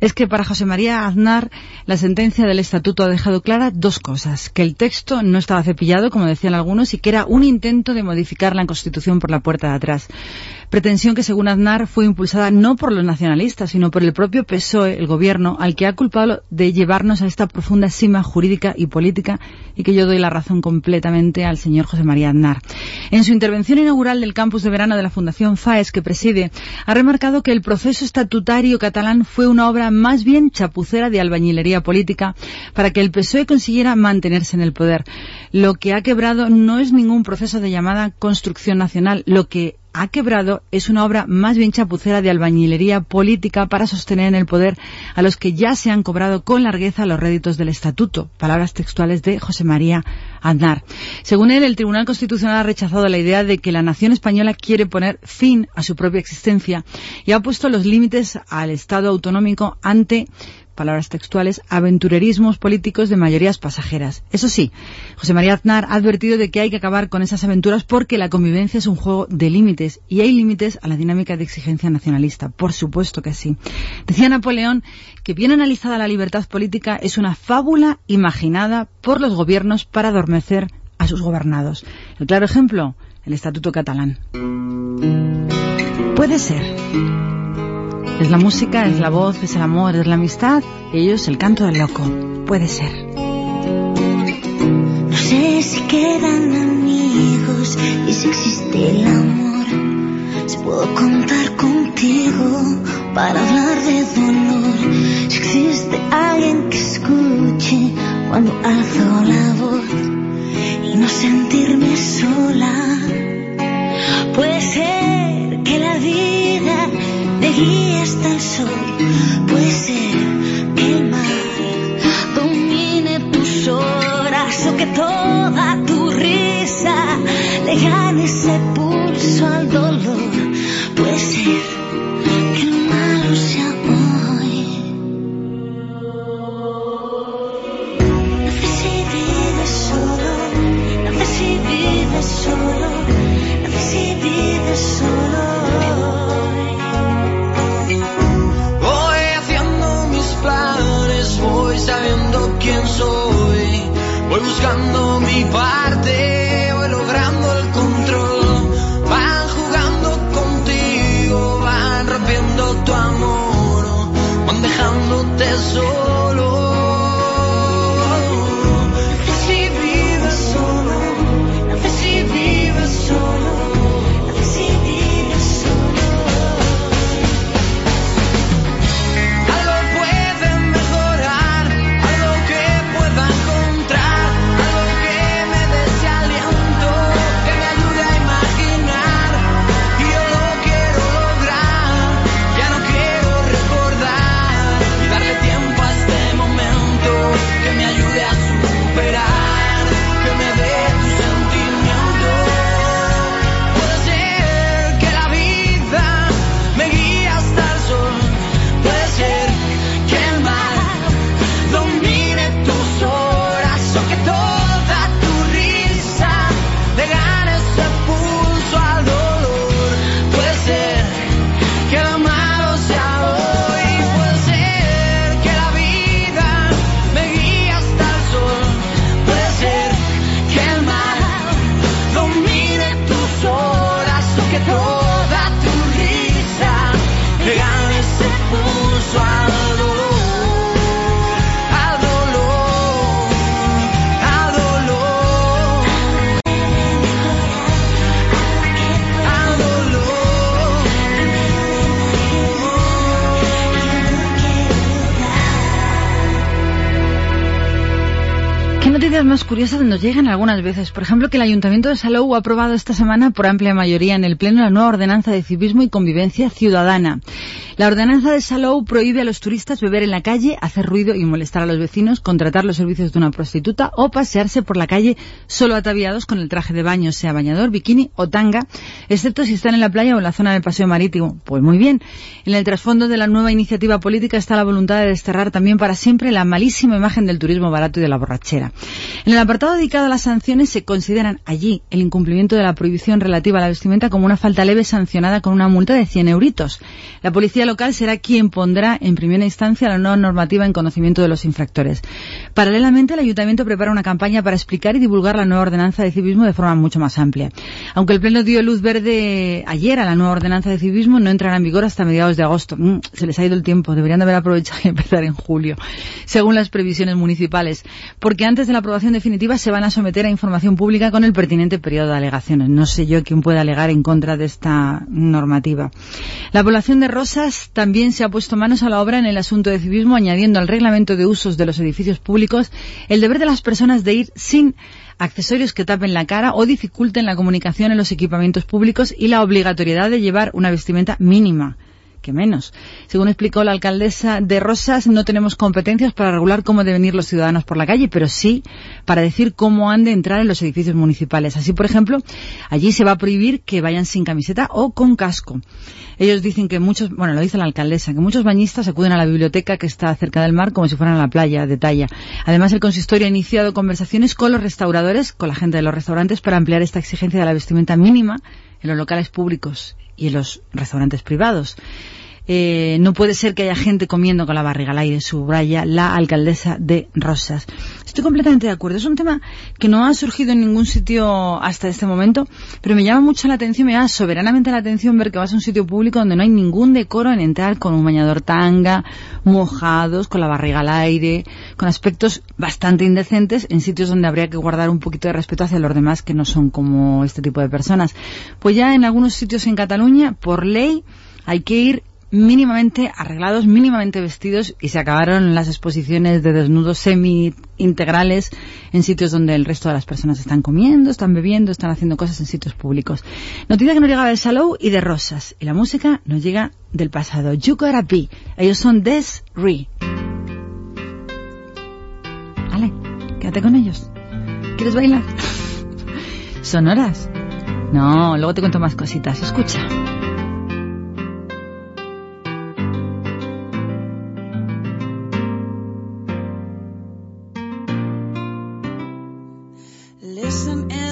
es que para José María Aznar la sentencia del estatuto ha dejado clara dos cosas, que el texto no estaba cepillado, como decían algunos, y que era un intento de modificar la Constitución por la puerta de atrás pretensión que según Aznar fue impulsada no por los nacionalistas, sino por el propio PSOE, el gobierno, al que ha culpado de llevarnos a esta profunda sima jurídica y política y que yo doy la razón completamente al señor José María Aznar. En su intervención inaugural del campus de verano de la Fundación FAES que preside, ha remarcado que el proceso estatutario catalán fue una obra más bien chapucera de albañilería política para que el PSOE consiguiera mantenerse en el poder. Lo que ha quebrado no es ningún proceso de llamada construcción nacional, lo que ha quebrado es una obra más bien chapucera de albañilería política para sostener en el poder a los que ya se han cobrado con largueza los réditos del estatuto. Palabras textuales de José María Aznar. Según él, el Tribunal Constitucional ha rechazado la idea de que la nación española quiere poner fin a su propia existencia y ha puesto los límites al Estado autonómico ante palabras textuales, aventurerismos políticos de mayorías pasajeras. Eso sí, José María Aznar ha advertido de que hay que acabar con esas aventuras porque la convivencia es un juego de límites y hay límites a la dinámica de exigencia nacionalista. Por supuesto que sí. Decía Napoleón que bien analizada la libertad política es una fábula imaginada por los gobiernos para adormecer a sus gobernados. El claro ejemplo, el Estatuto catalán. Puede ser es la música, es la voz, es el amor, es la amistad. Y ellos el canto del loco. Puede ser. No sé si quedan amigos y si existe el amor. Si puedo contar contigo para hablar de dolor. Si existe alguien que escuche cuando alzo la voz y no sentirme sola. Puede ser que la vida guía hasta el sol. Puede ser que el mar domine tus horas o que toda tu risa le gane ese pulso al dolor. Puede ser que lo malo sea hoy. No sé si vives solo, no sé si vives solo, no sé si vives solo. Buscando mi parte, más curiosas nos llegan algunas veces. Por ejemplo, que el Ayuntamiento de Salou ha aprobado esta semana por amplia mayoría en el Pleno la nueva ordenanza de civismo y convivencia ciudadana. La ordenanza de Salou prohíbe a los turistas beber en la calle, hacer ruido y molestar a los vecinos, contratar los servicios de una prostituta o pasearse por la calle solo ataviados con el traje de baño, sea bañador, bikini o tanga, excepto si están en la playa o en la zona del paseo marítimo. Pues muy bien. En el trasfondo de la nueva iniciativa política está la voluntad de desterrar también para siempre la malísima imagen del turismo barato y de la borrachera. En el apartado dedicado a las sanciones se consideran allí el incumplimiento de la prohibición relativa a la vestimenta como una falta leve sancionada con una multa de 100 euritos. La policía local será quien pondrá en primera instancia la nueva normativa en conocimiento de los infractores. Paralelamente, el ayuntamiento prepara una campaña para explicar y divulgar la nueva ordenanza de civismo de forma mucho más amplia. Aunque el Pleno dio luz verde ayer a la nueva ordenanza de civismo, no entrará en vigor hasta mediados de agosto. Mm, se les ha ido el tiempo, deberían de haber aprovechado y [laughs] empezar en julio, según las previsiones municipales, porque antes de la aprobación definitiva se van a someter a información pública con el pertinente periodo de alegaciones. No sé yo quién puede alegar en contra de esta normativa. La población de Rosas también se ha puesto manos a la obra en el asunto de civismo, añadiendo al reglamento de usos de los edificios públicos el deber de las personas de ir sin accesorios que tapen la cara o dificulten la comunicación en los equipamientos públicos y la obligatoriedad de llevar una vestimenta mínima que menos. Según explicó la alcaldesa de Rosas, no tenemos competencias para regular cómo deben ir los ciudadanos por la calle, pero sí para decir cómo han de entrar en los edificios municipales. Así, por ejemplo, allí se va a prohibir que vayan sin camiseta o con casco. Ellos dicen que muchos, bueno, lo dice la alcaldesa, que muchos bañistas acuden a la biblioteca que está cerca del mar como si fueran a la playa de talla. Además, el consistorio ha iniciado conversaciones con los restauradores, con la gente de los restaurantes, para ampliar esta exigencia de la vestimenta mínima en los locales públicos y en los restaurantes privados. Eh, no puede ser que haya gente comiendo con la barriga al aire, subraya la alcaldesa de Rosas. Estoy completamente de acuerdo. Es un tema que no ha surgido en ningún sitio hasta este momento, pero me llama mucho la atención, me llama soberanamente la atención ver que vas a un sitio público donde no hay ningún decoro en entrar con un bañador tanga, mojados, con la barriga al aire, con aspectos bastante indecentes en sitios donde habría que guardar un poquito de respeto hacia los demás que no son como este tipo de personas. Pues ya en algunos sitios en Cataluña, por ley, hay que ir mínimamente arreglados, mínimamente vestidos y se acabaron las exposiciones de desnudos semi-integrales en sitios donde el resto de las personas están comiendo, están bebiendo, están haciendo cosas en sitios públicos. Noticia que nos llega de Salou y de Rosas y la música nos llega del pasado. You Gotta Be. Ellos son Des Re. Vale, quédate con ellos. ¿Quieres bailar? [laughs] ¿Sonoras? No, luego te cuento más cositas. Escucha.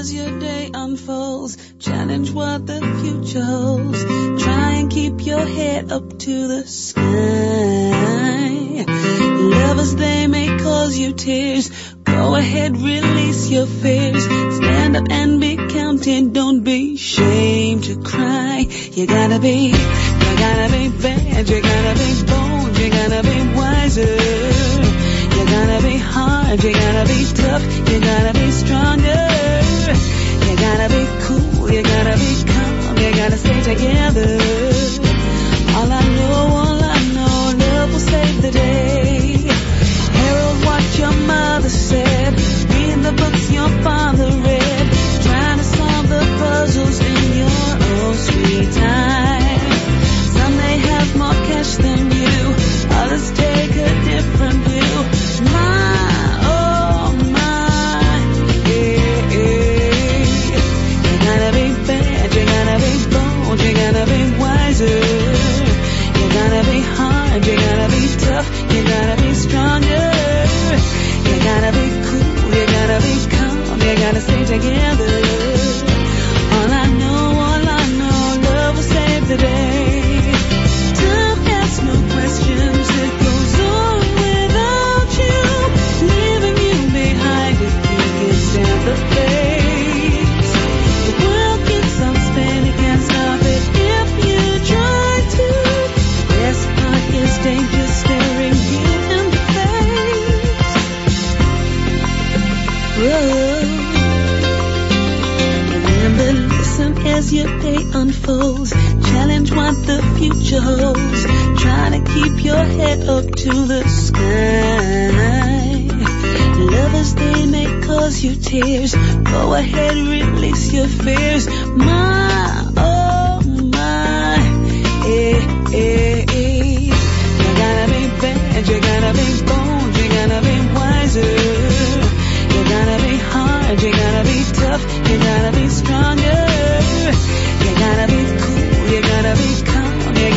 As your day unfolds. Challenge what the future holds. Try and keep your head up to the sky. Lovers, they may cause you tears. Go ahead, release your fears. Stand up and be counted. Don't be ashamed to cry. You gotta be, you gotta be bad. You gotta be bold. You gotta be wiser. You gotta be hard, you gotta be tough, you gotta be stronger. Unfolds. Challenge what the future holds. Try to keep your head up to the sky. Lovers, they may cause you tears. Go ahead, and release your fears. My, oh my, eh, eh, eh. You gotta be bad, you gotta be bold, you gotta be wiser. You gotta be hard, you gotta be tough, you gotta be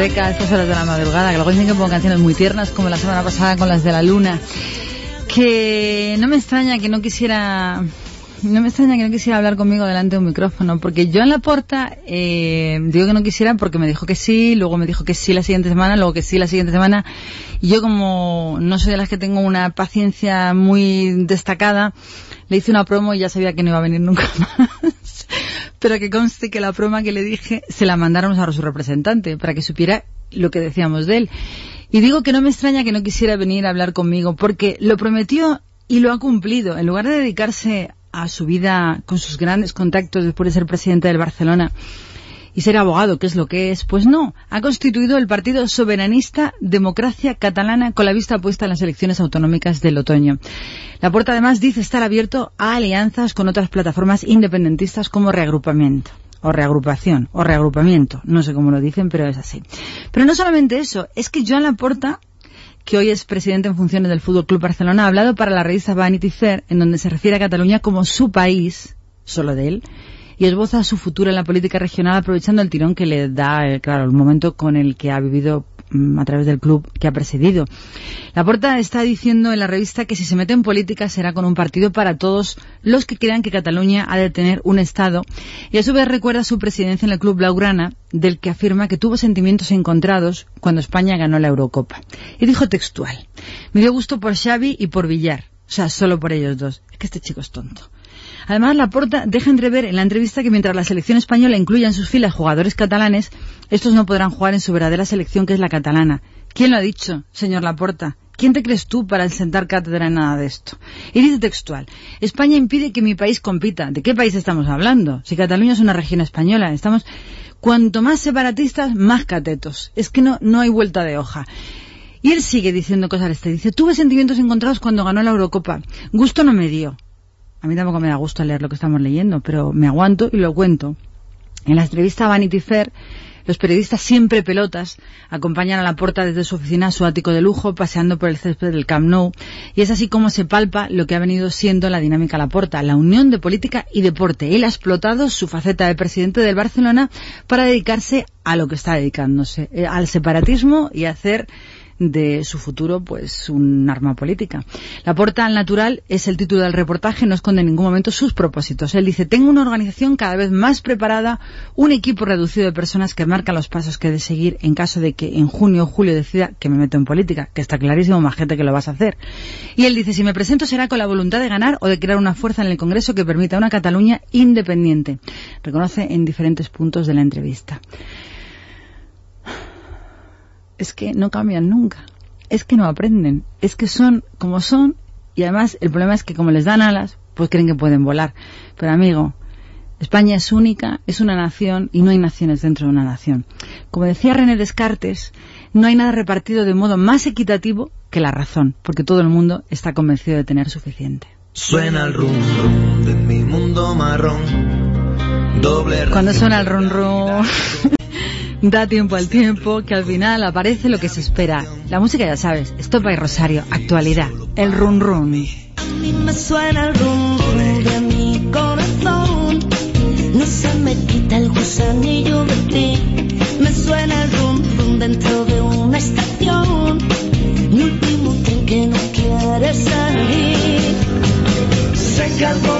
Discoteca a estas horas de la madrugada, que luego dicen que pongo canciones muy tiernas, como la semana pasada con las de la luna. Que no me extraña que no quisiera... No me extraña que no quisiera hablar conmigo delante de un micrófono, porque yo en la porta eh, digo que no quisiera porque me dijo que sí, luego me dijo que sí la siguiente semana, luego que sí la siguiente semana, y yo como no soy de las que tengo una paciencia muy destacada, le hice una promo y ya sabía que no iba a venir nunca [laughs] más. Pero que conste que la broma que le dije se la mandaron a su representante para que supiera lo que decíamos de él. Y digo que no me extraña que no quisiera venir a hablar conmigo porque lo prometió y lo ha cumplido. En lugar de dedicarse a su vida con sus grandes contactos después de ser presidente del Barcelona y ser abogado, que es lo que es, pues no, ha constituido el Partido Soberanista Democracia Catalana con la vista puesta en las elecciones autonómicas del otoño. La puerta además dice estar abierto a alianzas con otras plataformas independentistas como reagrupamiento o reagrupación o reagrupamiento, no sé cómo lo dicen, pero es así. Pero no solamente eso, es que Joan Laporta que hoy es presidente en funciones del Fútbol Club Barcelona, ha hablado para la revista Vanity Fair, en donde se refiere a Cataluña como su país, solo de él, y esboza su futuro en la política regional aprovechando el tirón que le da, eh, claro, el momento con el que ha vivido mm, a través del club que ha presidido. La Porta está diciendo en la revista que si se mete en política será con un partido para todos los que crean que Cataluña ha de tener un Estado y a su vez recuerda su presidencia en el club Blaugrana del que afirma que tuvo sentimientos encontrados cuando España ganó la Eurocopa. Y dijo textual, me dio gusto por Xavi y por Villar, o sea, solo por ellos dos. Es que este chico es tonto. Además, Laporta deja entrever en la entrevista que mientras la selección española incluya en sus filas jugadores catalanes, estos no podrán jugar en su verdadera selección, que es la catalana. ¿Quién lo ha dicho, señor Laporta? ¿Quién te crees tú para sentar cátedra en nada de esto? Y dice textual, España impide que mi país compita. ¿De qué país estamos hablando? Si Cataluña es una región española, estamos... Cuanto más separatistas, más catetos. Es que no, no hay vuelta de hoja. Y él sigue diciendo cosas este. Dice, tuve sentimientos encontrados cuando ganó la Eurocopa. Gusto no me dio. A mí tampoco me da gusto leer lo que estamos leyendo, pero me aguanto y lo cuento. En la entrevista a Vanity Fair, los periodistas siempre pelotas acompañan a la porta desde su oficina a su ático de lujo, paseando por el césped del Camp Nou, y es así como se palpa lo que ha venido siendo la dinámica la porta, la unión de política y deporte. Él ha explotado su faceta de presidente del Barcelona para dedicarse a lo que está dedicándose, eh, al separatismo y hacer de su futuro pues un arma política. La porta al natural es el título del reportaje, no esconde en ningún momento sus propósitos. Él dice, tengo una organización cada vez más preparada, un equipo reducido de personas que marcan los pasos que he de seguir en caso de que en junio o julio decida que me meto en política, que está clarísimo, más gente que lo vas a hacer. Y él dice, si me presento será con la voluntad de ganar o de crear una fuerza en el Congreso que permita una Cataluña independiente. Reconoce en diferentes puntos de la entrevista es que no cambian nunca, es que no aprenden, es que son como son y además el problema es que como les dan alas, pues creen que pueden volar. Pero amigo, España es única, es una nación y no hay naciones dentro de una nación. Como decía René Descartes, no hay nada repartido de modo más equitativo que la razón, porque todo el mundo está convencido de tener suficiente. Suena el rum rum de mi mundo marrón. Doble Cuando suena el rum rum, [laughs] da tiempo al tiempo, que al final aparece lo que se espera. La música ya sabes, Estopa y Rosario, actualidad, el rum rum. A mí me suena el rum de mi corazón. el gusanillo de ti. Me suena el rum rum dentro de una estación. Mi último tren que no quiere salir. Algo me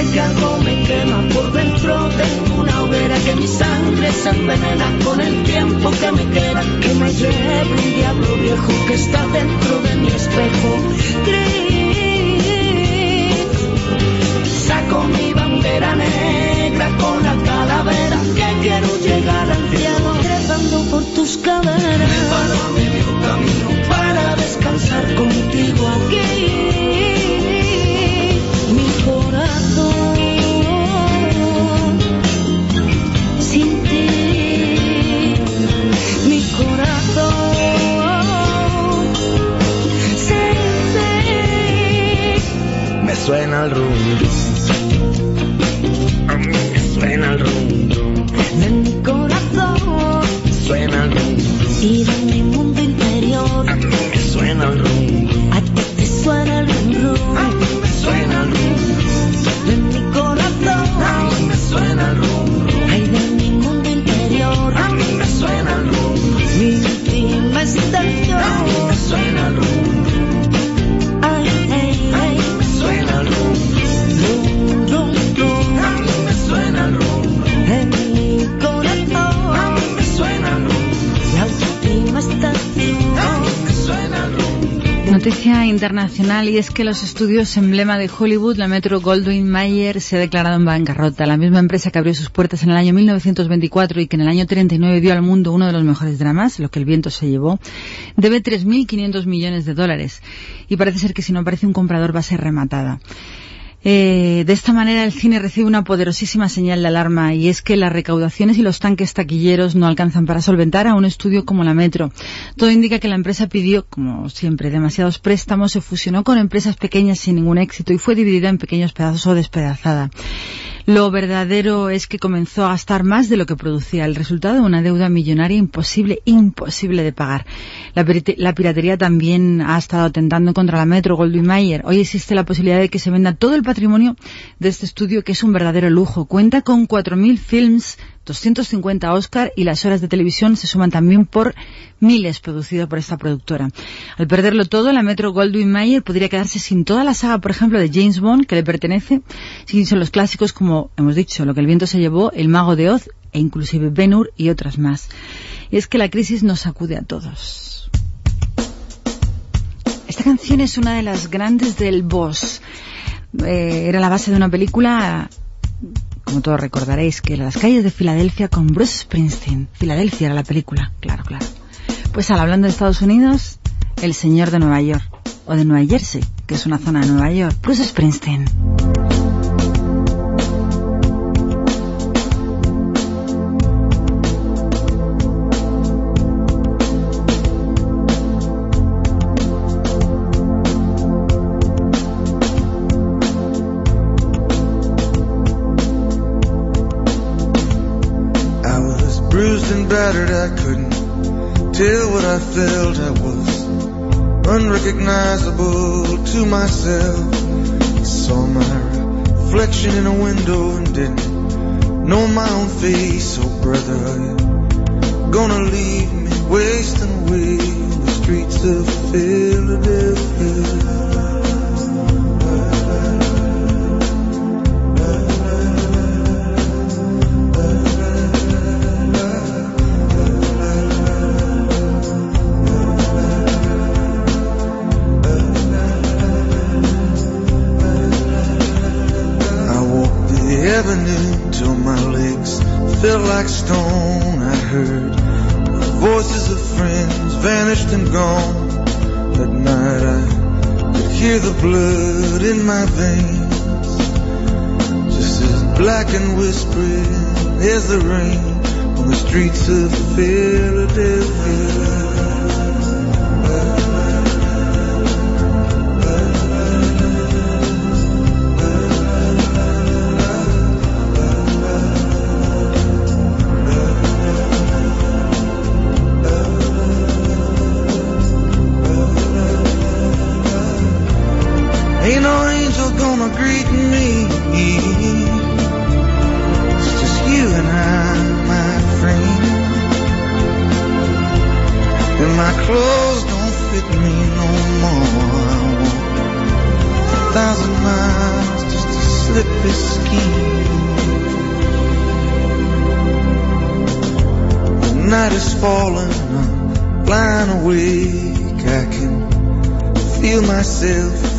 Algo me quema por dentro. Tengo una hoguera que mi sangre se envenena con el tiempo que me queda. Que me lleve un diablo viejo que está dentro de mi espejo. Gris. Saco mi bandera negra con la calavera que quiero llegar al cielo. Trepando por tus caderas. a medio camino para descansar contigo aquí. Suena el rum A mí me suena el rum De mi corazón Suena el rum y de mi mundo interior. A mí me suena el rum A ti te suena el rum rum. A mí me suena el rum De mi corazón. A mí me suena el rum Noticia internacional y es que los estudios emblema de Hollywood, la Metro Goldwyn Mayer, se ha declarado en bancarrota. La misma empresa que abrió sus puertas en el año 1924 y que en el año 39 dio al mundo uno de los mejores dramas, lo que el viento se llevó, debe 3.500 millones de dólares. Y parece ser que si no aparece un comprador va a ser rematada. Eh, de esta manera el cine recibe una poderosísima señal de alarma y es que las recaudaciones y los tanques taquilleros no alcanzan para solventar a un estudio como la Metro. Todo indica que la empresa pidió, como siempre, demasiados préstamos, se fusionó con empresas pequeñas sin ningún éxito y fue dividida en pequeños pedazos o despedazada. Lo verdadero es que comenzó a gastar más de lo que producía. El resultado, una deuda millonaria imposible, imposible de pagar. La, la piratería también ha estado atentando contra la Metro Goldwyn Mayer. Hoy existe la posibilidad de que se venda todo el patrimonio de este estudio, que es un verdadero lujo. Cuenta con 4.000 films, 250 Oscar y las horas de televisión se suman también por miles producido por esta productora. Al perderlo todo, la Metro Goldwyn Mayer podría quedarse sin toda la saga, por ejemplo, de James Bond, que le pertenece, sin los clásicos como hemos dicho, Lo que el viento se llevó, El mago de Oz e inclusive Ben Hur y otras más. Y es que la crisis nos sacude a todos. Esta canción es una de las grandes del boss. Eh, era la base de una película, como todos recordaréis, que Las calles de Filadelfia con Bruce Springsteen. Filadelfia era la película, claro, claro. Pues al hablando de Estados Unidos, El Señor de Nueva York, o de Nueva Jersey, que es una zona de Nueva York, Bruce Springsteen. Battered, I couldn't tell what I felt. I was unrecognizable to myself. I saw my reflection in a window and didn't know my own face. Oh, brother, are you gonna leave me wasting away in the streets of Philadelphia. And whispering as the rain on the streets of Philadelphia.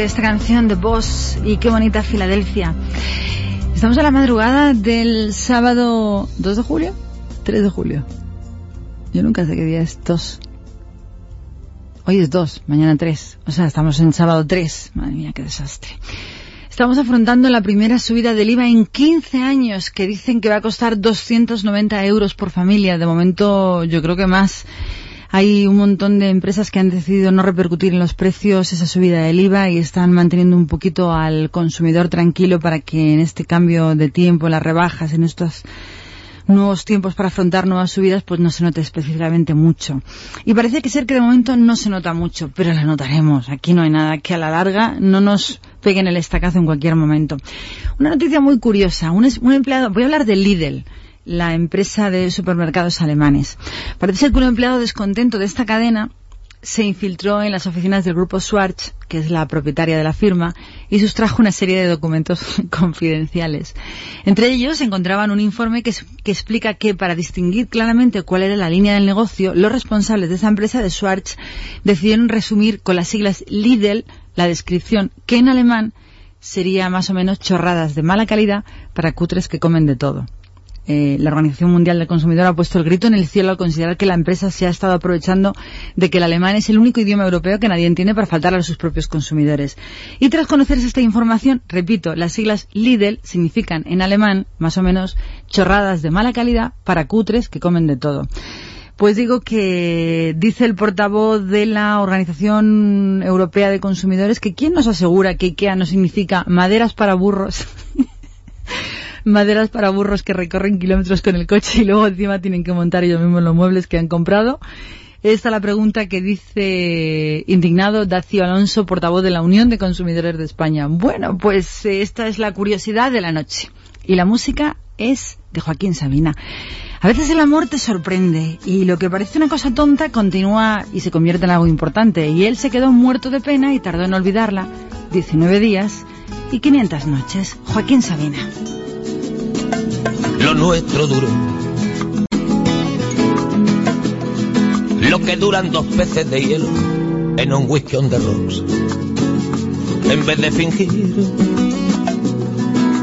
Esta canción de Boss y qué bonita Filadelfia. Estamos a la madrugada del sábado 2 de julio, 3 de julio. Yo nunca sé qué día es 2. Hoy es 2, mañana 3. O sea, estamos en sábado 3. Madre mía, qué desastre. Estamos afrontando la primera subida del IVA en 15 años, que dicen que va a costar 290 euros por familia. De momento, yo creo que más. Hay un montón de empresas que han decidido no repercutir en los precios esa subida del IVA y están manteniendo un poquito al consumidor tranquilo para que en este cambio de tiempo, las rebajas, en estos nuevos tiempos para afrontar nuevas subidas, pues no se note específicamente mucho. Y parece que ser que de momento no se nota mucho, pero la notaremos. Aquí no hay nada que a la larga no nos peguen el estacazo en cualquier momento. Una noticia muy curiosa. Un, es- un empleado, voy a hablar de Lidl la empresa de supermercados alemanes. Parece ser que un empleado descontento de esta cadena se infiltró en las oficinas del grupo Schwarz, que es la propietaria de la firma, y sustrajo una serie de documentos [laughs] confidenciales. Entre ellos se encontraban un informe que, que explica que para distinguir claramente cuál era la línea del negocio, los responsables de esa empresa de Schwarz decidieron resumir con las siglas Lidl la descripción, que en alemán sería más o menos chorradas de mala calidad para cutres que comen de todo. Eh, la Organización Mundial del Consumidor ha puesto el grito en el cielo al considerar que la empresa se ha estado aprovechando de que el alemán es el único idioma europeo que nadie entiende para faltar a sus propios consumidores. Y tras conocerse esta información, repito, las siglas Lidl significan en alemán, más o menos, chorradas de mala calidad para cutres que comen de todo. Pues digo que dice el portavoz de la Organización Europea de Consumidores que ¿quién nos asegura que IKEA no significa maderas para burros? [laughs] maderas para burros que recorren kilómetros con el coche y luego encima tienen que montar ellos mismos los muebles que han comprado. Esta es la pregunta que dice indignado Dacio Alonso, portavoz de la Unión de Consumidores de España. Bueno, pues eh, esta es la curiosidad de la noche. Y la música es de Joaquín Sabina. A veces el amor te sorprende y lo que parece una cosa tonta continúa y se convierte en algo importante. Y él se quedó muerto de pena y tardó en olvidarla 19 días y 500 noches. Joaquín Sabina. Lo nuestro duró. Lo que duran dos peces de hielo en un whisky on the rocks. En vez de fingir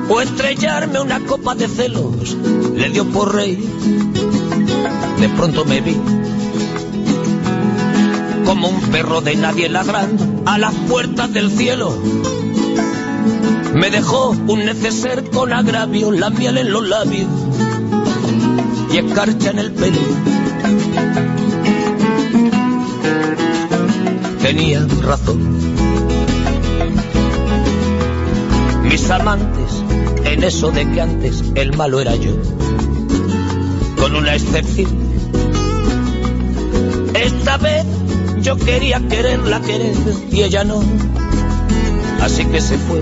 o estrellarme una copa de celos. Le dio por rey. De pronto me vi como un perro de nadie ladrando a las puertas del cielo. Me dejó un neceser con agravio, la miel en los labios y escarcha en el pelo. Tenía razón. Mis amantes, en eso de que antes el malo era yo, con una excepción. Esta vez yo quería quererla querer y ella no, así que se fue.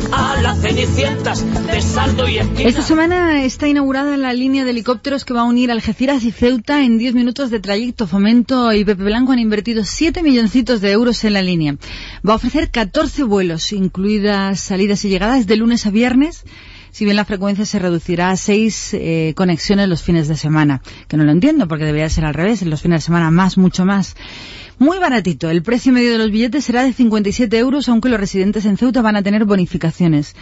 Esta semana está inaugurada la línea de helicópteros que va a unir Algeciras y Ceuta en 10 minutos de trayecto. Fomento y Pepe Blanco han invertido 7 milloncitos de euros en la línea. Va a ofrecer 14 vuelos, incluidas salidas y llegadas de lunes a viernes. Si bien la frecuencia se reducirá a seis eh, conexiones los fines de semana, que no lo entiendo porque debería ser al revés, en los fines de semana más, mucho más. Muy baratito, el precio medio de los billetes será de 57 euros, aunque los residentes en Ceuta van a tener bonificaciones.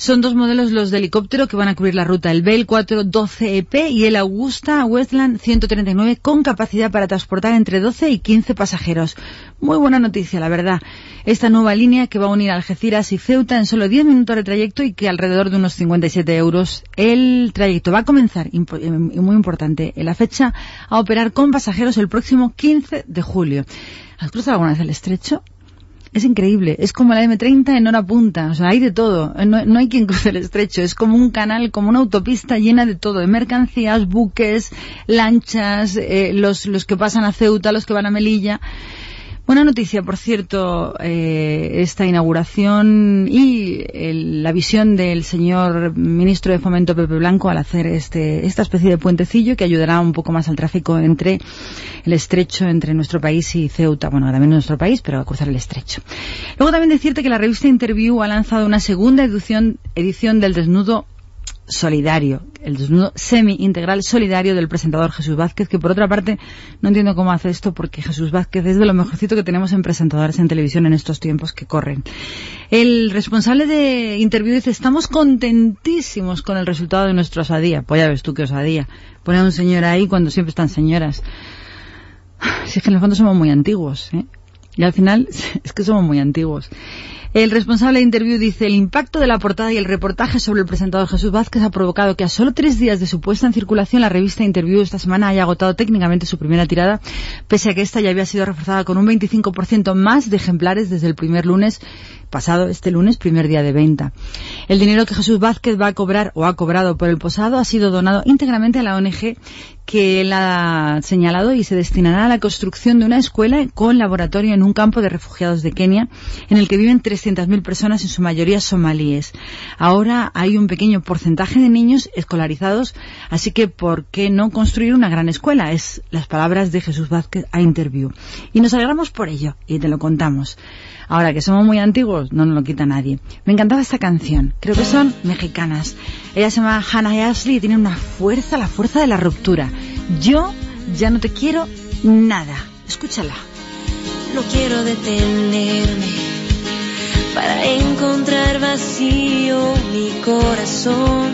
Son dos modelos los de helicóptero que van a cubrir la ruta, el Bell 412EP E y el Augusta Westland 139 con capacidad para transportar entre 12 y 15 pasajeros. Muy buena noticia, la verdad. Esta nueva línea que va a unir Algeciras y Ceuta en solo 10 minutos de trayecto y que alrededor de unos 57 euros el trayecto va a comenzar, impo- eh, muy importante, en la fecha a operar con pasajeros el próximo 15 de julio. ¿Has cruzado alguna vez el estrecho? Es increíble. Es como la M30 en hora punta. O sea, hay de todo. No, no hay quien cruce el estrecho. Es como un canal, como una autopista llena de todo. De mercancías, buques, lanchas, eh, los, los que pasan a Ceuta, los que van a Melilla. Buena noticia, por cierto, eh, esta inauguración y el- la visión del señor ministro de Fomento Pepe Blanco al hacer este, esta especie de puentecillo que ayudará un poco más al tráfico entre el estrecho entre nuestro país y Ceuta. Bueno, también nuestro país, pero a cruzar el estrecho. Luego también decirte que la revista Interview ha lanzado una segunda edición del desnudo solidario, el desnudo semi-integral solidario del presentador Jesús Vázquez, que por otra parte no entiendo cómo hace esto porque Jesús Vázquez es de lo mejorcito que tenemos en presentadores en televisión en estos tiempos que corren. El responsable de Interview dice, estamos contentísimos con el resultado de nuestra osadía. Pues ya ves tú qué osadía. Pone a un señor ahí cuando siempre están señoras. [sighs] Si es que en el fondo somos muy antiguos, ¿eh? Y al final [laughs] es que somos muy antiguos. El responsable de Interview dice, el impacto de la portada y el reportaje sobre el presentador Jesús Vázquez ha provocado que a solo tres días de su puesta en circulación la revista Interview esta semana haya agotado técnicamente su primera tirada, pese a que esta ya había sido reforzada con un 25% más de ejemplares desde el primer lunes pasado, este lunes, primer día de venta. El dinero que Jesús Vázquez va a cobrar o ha cobrado por el posado ha sido donado íntegramente a la ONG que él ha señalado y se destinará a la construcción de una escuela con laboratorio en un campo de refugiados de Kenia, en el que viven 300.000 personas, en su mayoría somalíes. Ahora hay un pequeño porcentaje de niños escolarizados, así que ¿por qué no construir una gran escuela? Es las palabras de Jesús Vázquez a Interview. Y nos alegramos por ello, y te lo contamos. Ahora que somos muy antiguos, no nos lo quita nadie. Me encantaba esta canción. Creo que son mexicanas. Ella se llama Hannah Ashley y tiene una fuerza, la fuerza de la ruptura. Yo ya no te quiero nada. Escúchala. No quiero detenerme para encontrar vacío mi corazón,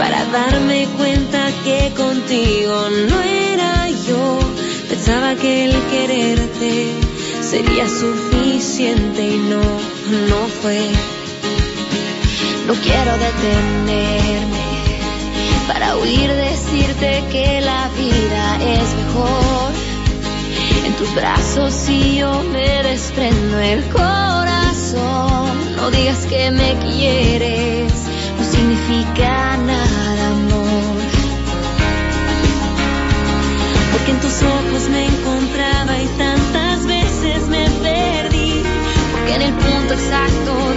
para darme cuenta que contigo no era yo. Pensaba que el quererte sería suficiente y no, no fue. No quiero detenerme para oír decirte que la vida es mejor. En tus brazos y yo me desprendo el corazón. No digas que me quieres, no significa nada, amor. Porque en tus ojos me encontraba exacto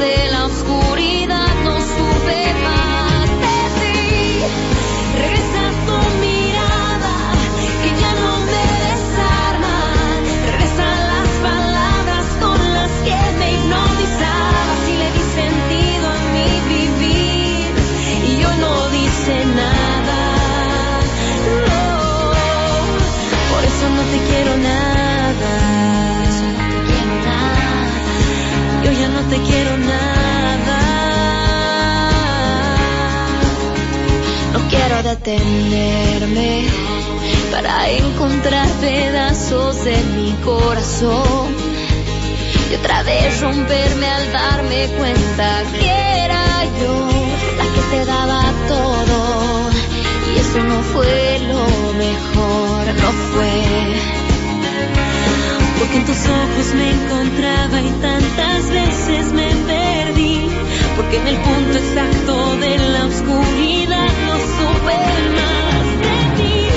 detenerme para encontrar pedazos de mi corazón y otra vez romperme al darme cuenta que era yo la que te daba todo y eso no fue lo mejor, no fue. Porque en tus ojos me encontraba y tantas veces me perdí. Porque en el punto exacto de la oscuridad supe más de ti.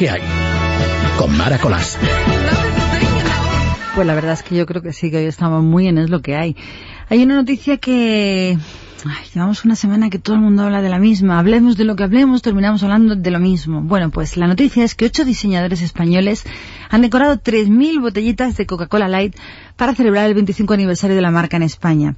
Hay. Con Mara Colás. Pues la verdad es que yo creo que sí, que hoy estamos muy en Es lo que hay. Hay una noticia que... Ay, llevamos una semana que todo el mundo habla de la misma. Hablemos de lo que hablemos, terminamos hablando de lo mismo. Bueno, pues la noticia es que ocho diseñadores españoles han decorado 3.000 botellitas de Coca-Cola Light para celebrar el 25 aniversario de la marca en España.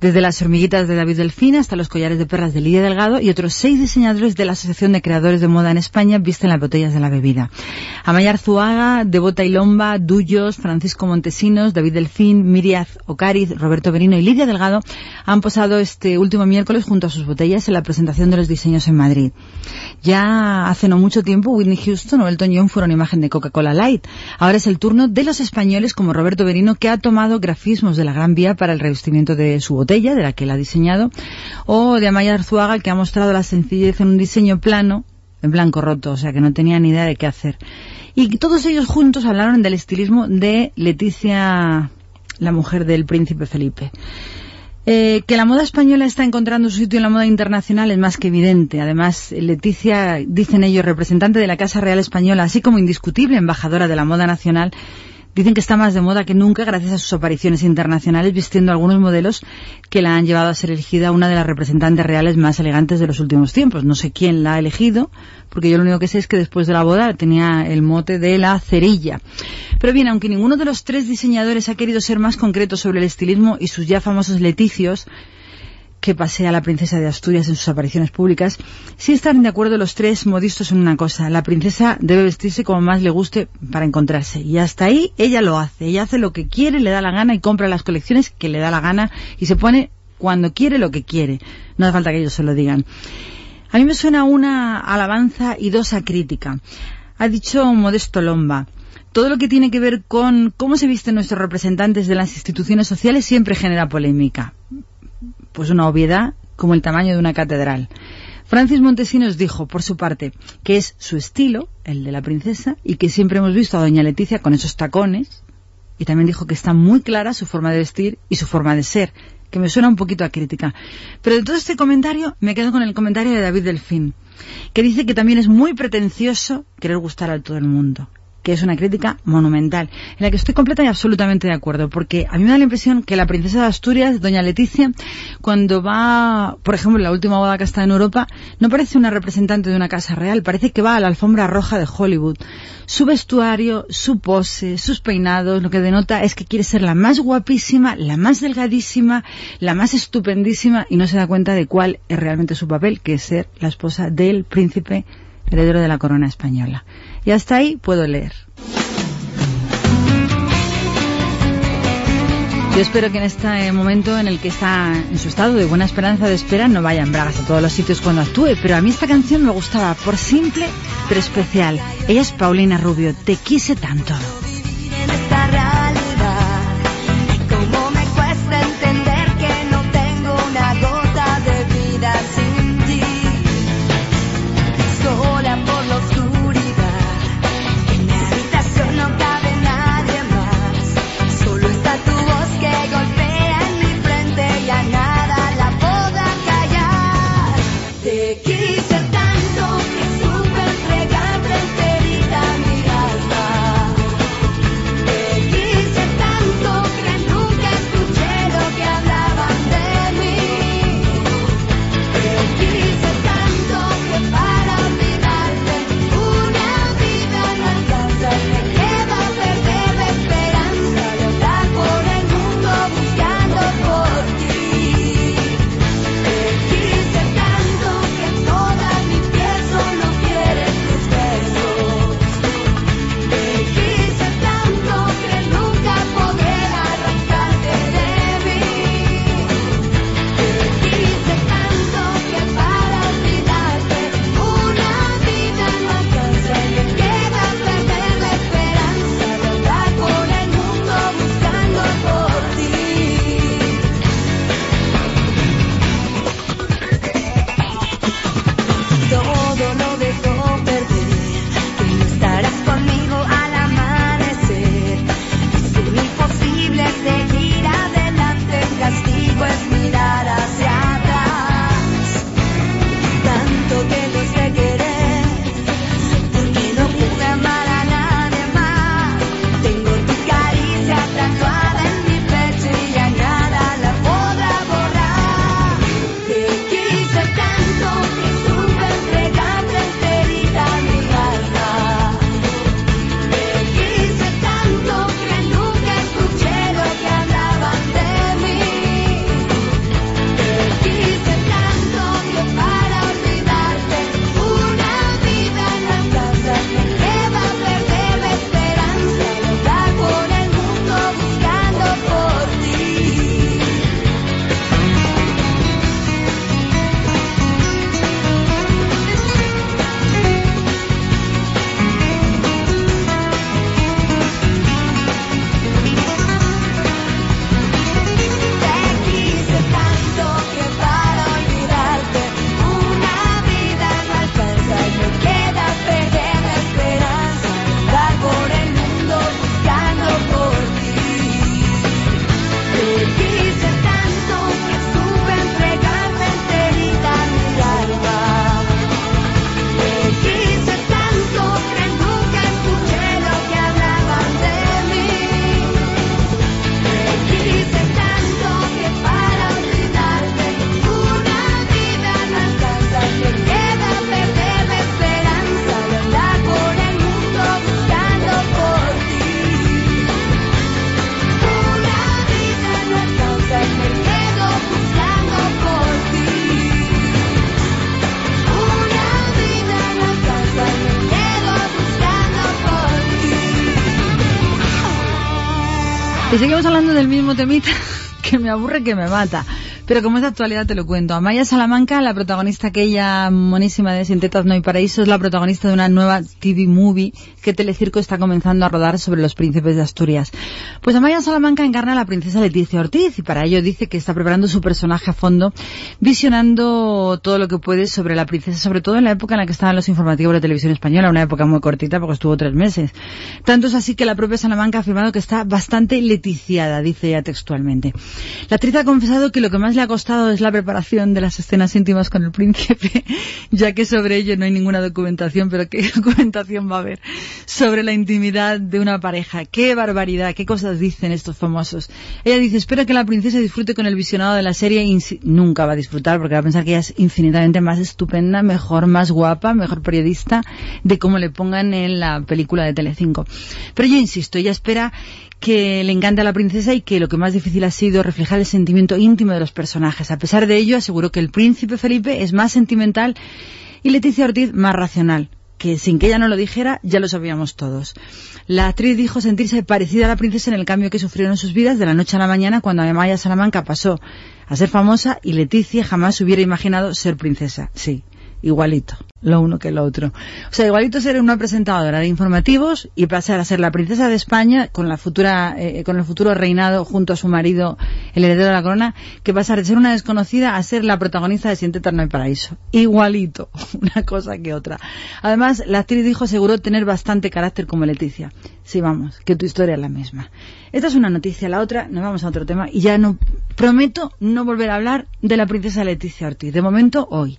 Desde las hormiguitas de David Delfín hasta los collares de perlas de Lidia Delgado y otros seis diseñadores de la Asociación de Creadores de Moda en España visten las botellas de la bebida. Amayar Zuaga, Devota y Lomba, Dullos, Francisco Montesinos, David Delfín, Miriaz Ocariz, Roberto Berino y Lidia Delgado han posado este último miércoles junto a sus botellas en la presentación de los diseños en Madrid. Ya hace no mucho tiempo Whitney Houston o Elton John fueron imagen de Coca-Cola Light. Ahora es el turno de los españoles como Roberto Berino que ha tomado grafismos de la Gran Vía para el revestimiento de su botella, de la que él ha diseñado, o de Amaya Arzuaga, que ha mostrado la sencillez en un diseño plano, en blanco roto, o sea que no tenía ni idea de qué hacer. Y todos ellos juntos hablaron del estilismo de Leticia, la mujer del príncipe Felipe. Eh, que la moda española está encontrando su sitio en la moda internacional es más que evidente. Además, Leticia, dicen ellos, representante de la Casa Real Española, así como indiscutible embajadora de la moda nacional, Dicen que está más de moda que nunca gracias a sus apariciones internacionales vistiendo algunos modelos que la han llevado a ser elegida una de las representantes reales más elegantes de los últimos tiempos. No sé quién la ha elegido, porque yo lo único que sé es que después de la boda tenía el mote de la cerilla. Pero bien, aunque ninguno de los tres diseñadores ha querido ser más concreto sobre el estilismo y sus ya famosos leticios, que pasea la princesa de Asturias en sus apariciones públicas, sí están de acuerdo los tres modistos en una cosa. La princesa debe vestirse como más le guste para encontrarse. Y hasta ahí ella lo hace. Ella hace lo que quiere, le da la gana y compra las colecciones que le da la gana y se pone cuando quiere lo que quiere. No hace falta que ellos se lo digan. A mí me suena una alabanza y dos a crítica. Ha dicho Modesto Lomba. Todo lo que tiene que ver con cómo se visten nuestros representantes de las instituciones sociales siempre genera polémica pues una obviedad como el tamaño de una catedral. Francis Montesinos dijo, por su parte, que es su estilo, el de la princesa, y que siempre hemos visto a doña Leticia con esos tacones, y también dijo que está muy clara su forma de vestir y su forma de ser, que me suena un poquito a crítica. Pero de todo este comentario me quedo con el comentario de David Delfín, que dice que también es muy pretencioso querer gustar a todo el mundo que es una crítica monumental, en la que estoy completa y absolutamente de acuerdo, porque a mí me da la impresión que la princesa de Asturias, doña Leticia, cuando va, por ejemplo, en la última boda que está en Europa, no parece una representante de una casa real, parece que va a la alfombra roja de Hollywood. Su vestuario, su pose, sus peinados, lo que denota es que quiere ser la más guapísima, la más delgadísima, la más estupendísima y no se da cuenta de cuál es realmente su papel, que es ser la esposa del príncipe heredero de la corona española. Y hasta ahí puedo leer. Yo espero que en este momento en el que está en su estado de buena esperanza de espera no vaya en bragas a todos los sitios cuando actúe, pero a mí esta canción me gustaba por simple pero especial. Ella es Paulina Rubio, Te quise tanto. Seguimos hablando del mismo temita [laughs] que me aburre que me mata. Pero como es de actualidad te lo cuento. Amaya Salamanca, la protagonista aquella monísima de Sin tetas no hay paraíso, es la protagonista de una nueva TV movie que Telecirco está comenzando a rodar sobre los príncipes de Asturias. Pues Amaya Salamanca encarna a la princesa Leticia Ortiz y para ello dice que está preparando su personaje a fondo, visionando todo lo que puede sobre la princesa, sobre todo en la época en la que estaban los informativos de televisión española, una época muy cortita porque estuvo tres meses. Tanto es así que la propia Salamanca ha afirmado que está bastante leticiada, dice ella textualmente. La actriz ha confesado que lo que más le ha costado es la preparación de las escenas íntimas con el príncipe, [laughs] ya que sobre ello no hay ninguna documentación, pero ¿qué [laughs] documentación va a haber sobre la intimidad de una pareja? ¡Qué barbaridad! ¿Qué cosas dicen estos famosos? Ella dice, espero que la princesa disfrute con el visionado de la serie. Nunca va a disfrutar porque va a pensar que ella es infinitamente más estupenda, mejor, más guapa, mejor periodista de cómo le pongan en la película de Telecinco. Pero yo insisto, ella espera que le encanta a la princesa y que lo que más difícil ha sido reflejar el sentimiento íntimo de los personajes. A pesar de ello, aseguró que el príncipe Felipe es más sentimental y Leticia Ortiz más racional que sin que ella no lo dijera, ya lo sabíamos todos. La actriz dijo sentirse parecida a la princesa en el cambio que sufrieron sus vidas de la noche a la mañana cuando Amaya Salamanca pasó a ser famosa y Leticia jamás hubiera imaginado ser princesa. Sí, igualito, lo uno que lo otro. O sea, igualito ser una presentadora de informativos y pasar a ser la princesa de España con la futura, eh, con el futuro reinado junto a su marido, el heredero de la corona, que pasar de ser una desconocida a ser la protagonista de Siente Eterno el Paraíso. Igualito, [laughs] una cosa que otra. Además, la actriz dijo aseguró tener bastante carácter como Leticia. Sí, vamos, que tu historia es la misma. Esta es una noticia, la otra, nos vamos a otro tema y ya no, prometo no volver a hablar de la princesa Leticia Ortiz. De momento, hoy.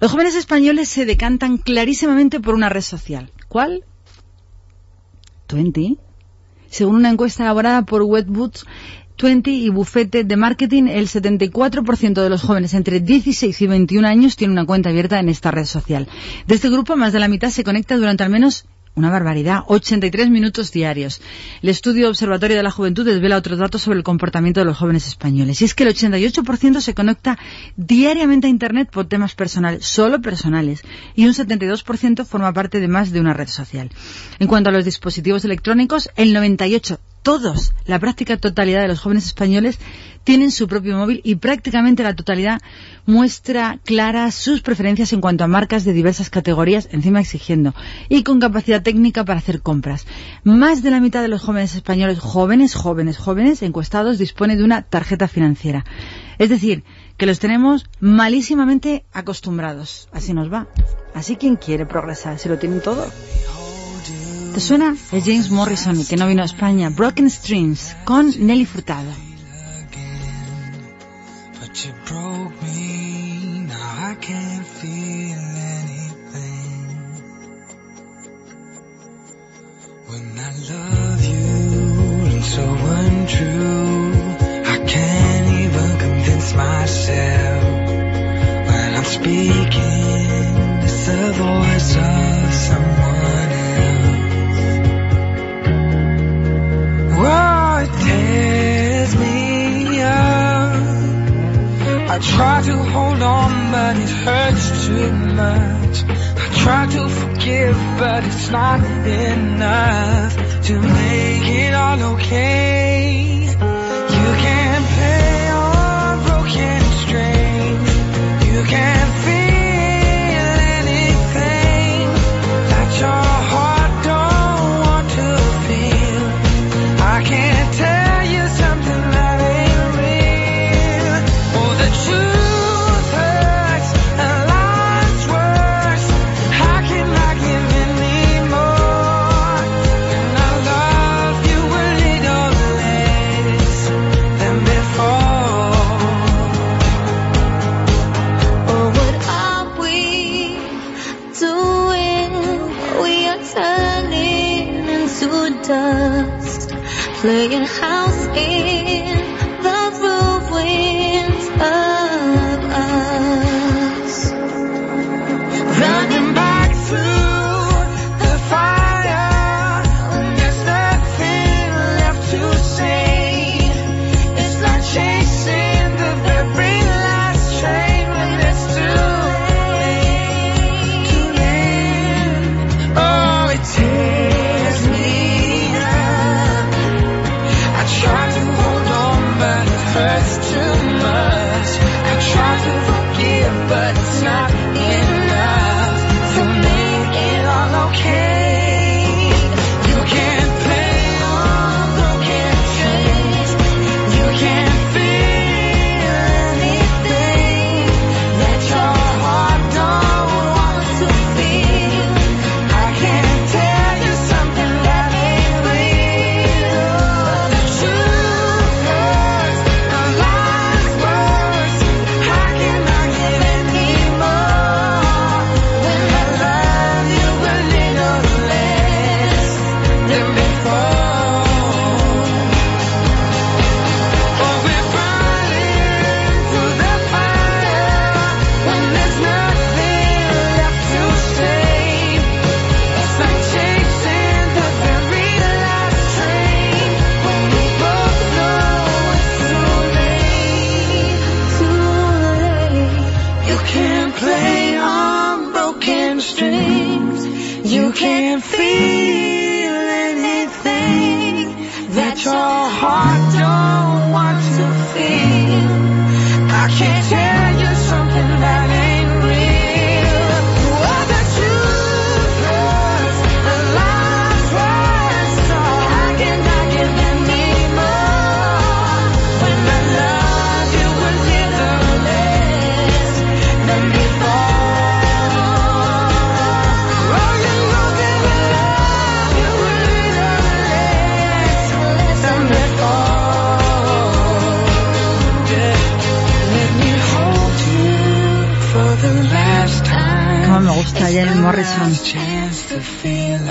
Los jóvenes españoles se decantan clarísimamente por una red social. ¿Cuál? Twenty. Según una encuesta elaborada por Wetwoods, Twenty y Bufete de Marketing, el 74% de los jóvenes entre 16 y 21 años tiene una cuenta abierta en esta red social. De este grupo, más de la mitad se conecta durante al menos una barbaridad, 83 minutos diarios. El estudio Observatorio de la Juventud desvela otros datos sobre el comportamiento de los jóvenes españoles. Y es que el 88% se conecta diariamente a Internet por temas personales, solo personales, y un 72% forma parte de más de una red social. En cuanto a los dispositivos electrónicos, el 98%, todos, la práctica totalidad de los jóvenes españoles tienen su propio móvil y prácticamente la totalidad muestra claras sus preferencias en cuanto a marcas de diversas categorías, encima exigiendo, y con capacidad técnica para hacer compras. Más de la mitad de los jóvenes españoles, jóvenes, jóvenes, jóvenes, encuestados, dispone de una tarjeta financiera. Es decir, que los tenemos malísimamente acostumbrados. Así nos va. Así quien quiere progresar, se lo tienen todo. ¿Te suena? Es James Morrison, que no vino a España. Broken Strings, con Nelly Furtado. When I love you so untrue, not enough to make it all okay.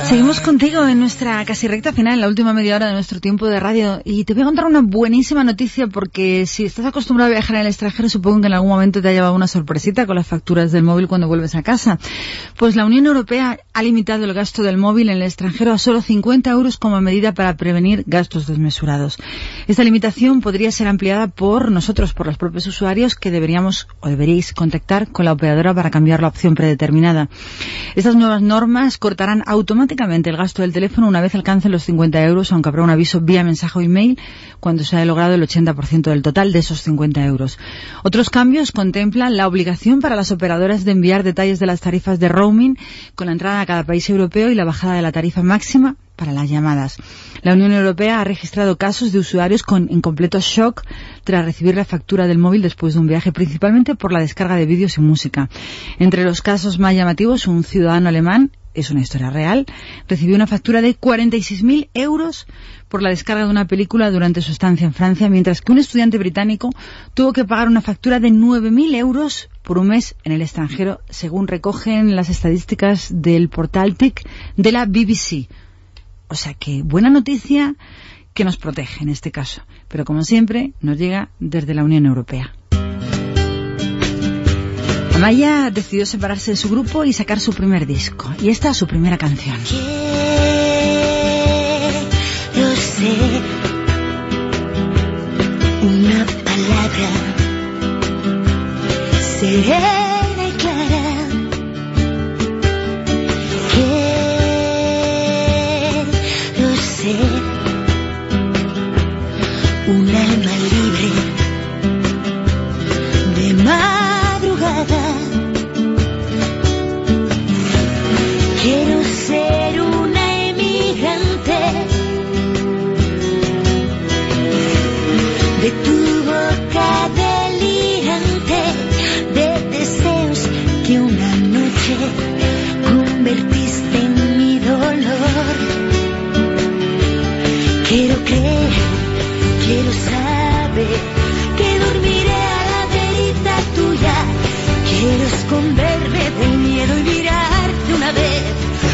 Seguimos contigo en nuestra casi recta final, en la última media hora de nuestro tiempo de radio. Y te voy a contar una buenísima noticia porque si estás acostumbrado a viajar en el extranjero, supongo que en algún momento te ha llevado una sorpresita con las facturas del móvil cuando vuelves a casa. Pues la Unión Europea ha limitado el gasto del móvil en el extranjero a solo 50 euros como medida para prevenir gastos desmesurados. Esta limitación podría ser ampliada por nosotros, por los propios usuarios, que deberíamos o deberíais contactar con la operadora para cambiar la opción predeterminada. Estas nuevas normas cortarán automáticamente el gasto del teléfono una vez alcancen los 50 euros, aunque habrá un aviso vía mensaje o email cuando se haya logrado el 80% del total de esos 50 euros. Otros cambios contemplan la obligación para las operadoras de enviar detalles de las tarifas de roaming con la entrada a cada país europeo y la bajada de la tarifa máxima para las llamadas. La Unión Europea ha registrado casos de usuarios con incompleto shock tras recibir la factura del móvil después de un viaje, principalmente por la descarga de vídeos y música. Entre los casos más llamativos, un ciudadano alemán es una historia real, recibió una factura de 46.000 euros por la descarga de una película durante su estancia en Francia, mientras que un estudiante británico tuvo que pagar una factura de 9.000 euros por un mes en el extranjero, según recogen las estadísticas del portal TIC de la BBC. O sea que buena noticia que nos protege en este caso, pero como siempre nos llega desde la Unión Europea. Amaya decidió separarse de su grupo y sacar su primer disco. Y esta es su primera canción. Una palabra serena un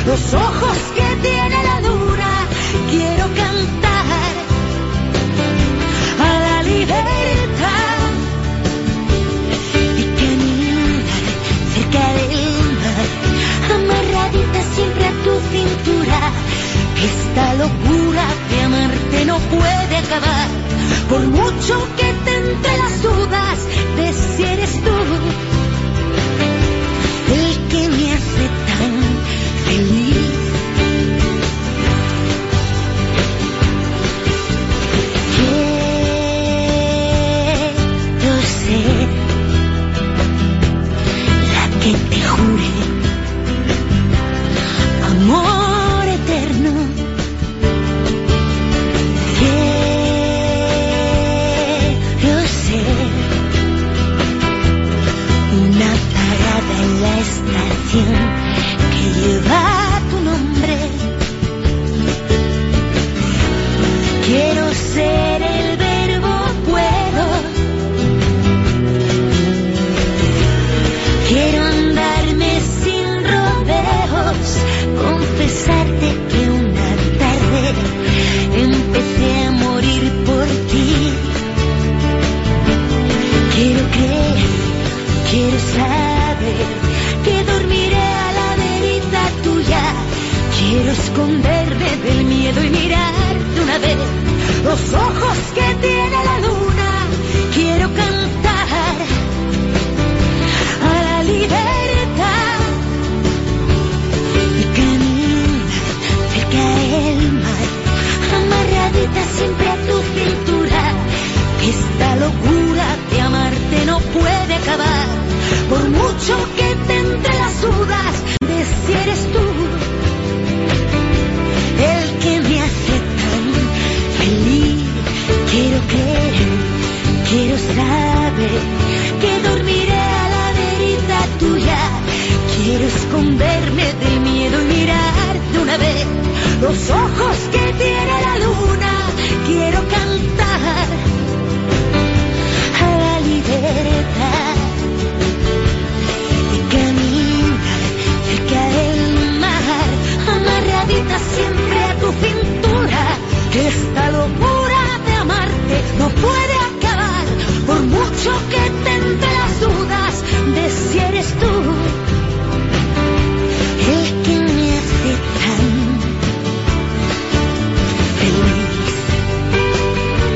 los ojos que tiene la luna. Quiero cantar a la libertad y caminar cerca del mar, amarradita siempre a tu cintura. Esta locura de amarte no puede acabar, por mucho que te entre las dudas de si eres tú que lleva tu nombre. Quiero ser el verbo puedo. Quiero andarme sin rodeos, confesarte los ojos que tiene la luna. Quiero cantar a la libertad y caminar cerca del mar, amarradita siempre a tu cintura. Esta locura de amarte no puede acabar. Por mucho que te que dormiré a la verita tuya. Quiero esconderme del miedo y mirar de una vez los ojos que tiene la luna. Quiero cantar a la libertad y caminar cerca del mar, amarradita siempre a tu cintura. Que esta locura eres tú el que me hace tan feliz.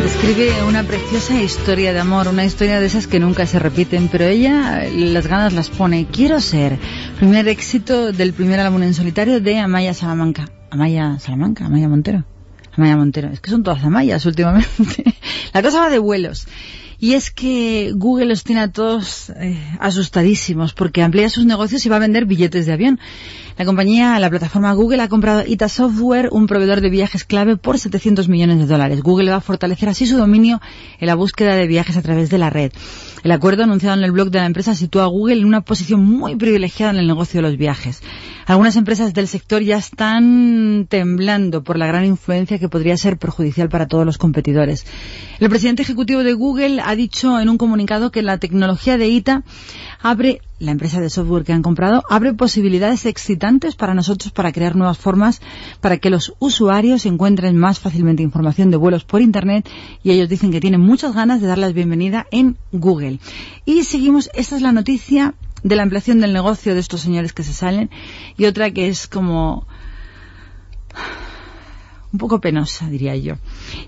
Describe una preciosa historia de amor, una historia de esas que nunca se repiten, pero ella las ganas las pone. Quiero ser. Primer éxito del primer álbum en solitario de Amaya Salamanca. Amaya Salamanca, Amaya Montero. Amaya Montero. Es que son todas Amayas últimamente. [laughs] La cosa va de vuelos. Y es que Google los tiene a todos eh, asustadísimos porque amplía sus negocios y va a vender billetes de avión. La compañía, la plataforma Google, ha comprado ITA Software, un proveedor de viajes clave, por 700 millones de dólares. Google va a fortalecer así su dominio en la búsqueda de viajes a través de la red. El acuerdo anunciado en el blog de la empresa sitúa a Google en una posición muy privilegiada en el negocio de los viajes. Algunas empresas del sector ya están temblando por la gran influencia que podría ser perjudicial para todos los competidores. El presidente ejecutivo de Google ha dicho en un comunicado que la tecnología de ITA abre, la empresa de software que han comprado, abre posibilidades excitantes para nosotros para crear nuevas formas para que los usuarios encuentren más fácilmente información de vuelos por Internet y ellos dicen que tienen muchas ganas de darles bienvenida en Google. Y seguimos, esta es la noticia de la ampliación del negocio de estos señores que se salen y otra que es como un poco penosa, diría yo.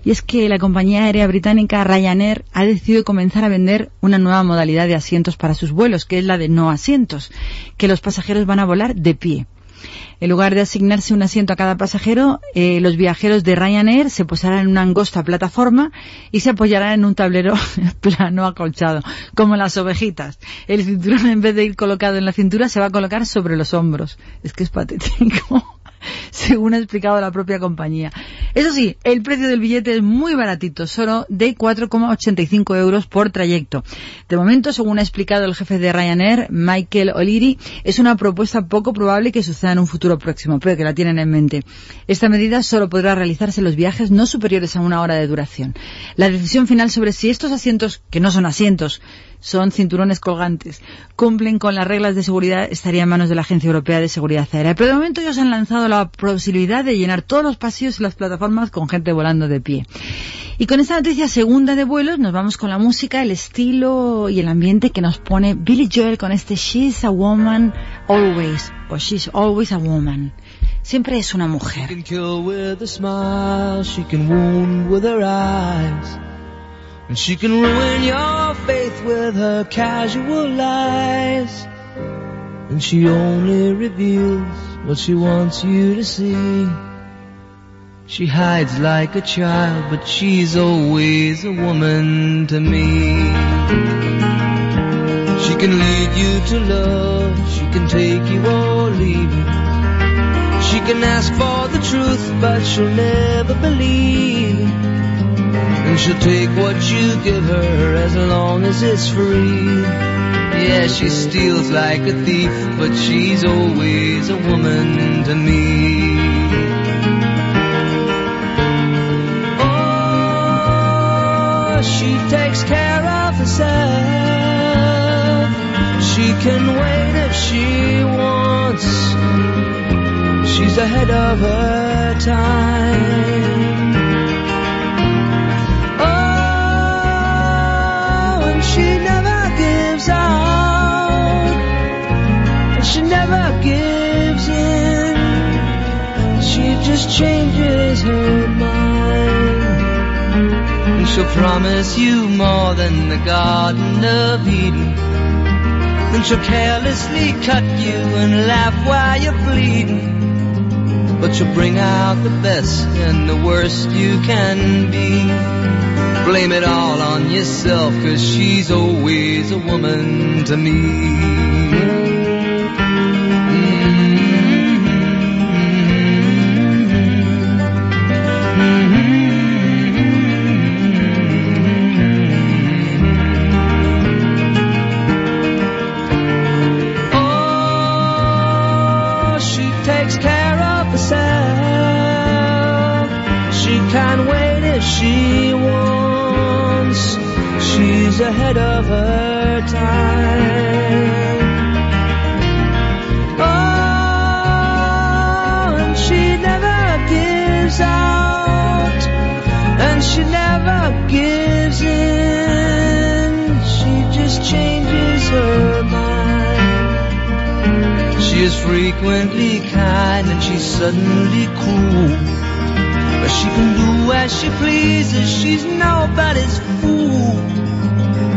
Y es que la compañía aérea británica Ryanair ha decidido comenzar a vender una nueva modalidad de asientos para sus vuelos, que es la de no asientos, que los pasajeros van a volar de pie. En lugar de asignarse un asiento a cada pasajero, eh, los viajeros de Ryanair se posarán en una angosta plataforma y se apoyarán en un tablero [laughs] plano acolchado, como las ovejitas. El cinturón, en vez de ir colocado en la cintura, se va a colocar sobre los hombros. Es que es patético [laughs] según ha explicado la propia compañía. Eso sí, el precio del billete es muy baratito, solo de 4,85 euros por trayecto. De momento, según ha explicado el jefe de Ryanair, Michael O'Leary, es una propuesta poco probable que suceda en un futuro próximo, pero que la tienen en mente. Esta medida solo podrá realizarse en los viajes no superiores a una hora de duración. La decisión final sobre si estos asientos, que no son asientos, son cinturones colgantes, cumplen con las reglas de seguridad, estaría en manos de la Agencia Europea de Seguridad Aérea. Pero de momento ellos han lanzado la posibilidad de llenar todos los pasillos y las plataformas con gente volando de pie. Y con esta noticia segunda de vuelos nos vamos con la música, el estilo y el ambiente que nos pone Billy Joel con este She's a Woman Always, o She's Always a Woman. Siempre es una mujer. She can kill with a smile, she can wound with her eyes. And she can ruin your faith with her casual lies. And she only reveals what she wants you to see. She hides like a child, but she's always a woman to me. She can lead you to love, she can take you or leave you. She can ask for the truth, but she'll never believe. And she'll take what you give her as long as it's free. Yeah, she steals like a thief, but she's always a woman to me. Oh, she takes care of herself. She can wait if she wants. She's ahead of her time. She never gives in. She just changes her mind. And she'll promise you more than the Garden of Eden. Then she'll carelessly cut you and laugh while you're bleeding. but she'll bring out the best and the worst you can be. Blame it all on yourself, cause she's always a woman to me. She wants. She's ahead of her time. Oh, and she never gives out, and she never gives in. She just changes her mind. She is frequently kind and she's suddenly cruel. She can do as she pleases, she's nobody's fool.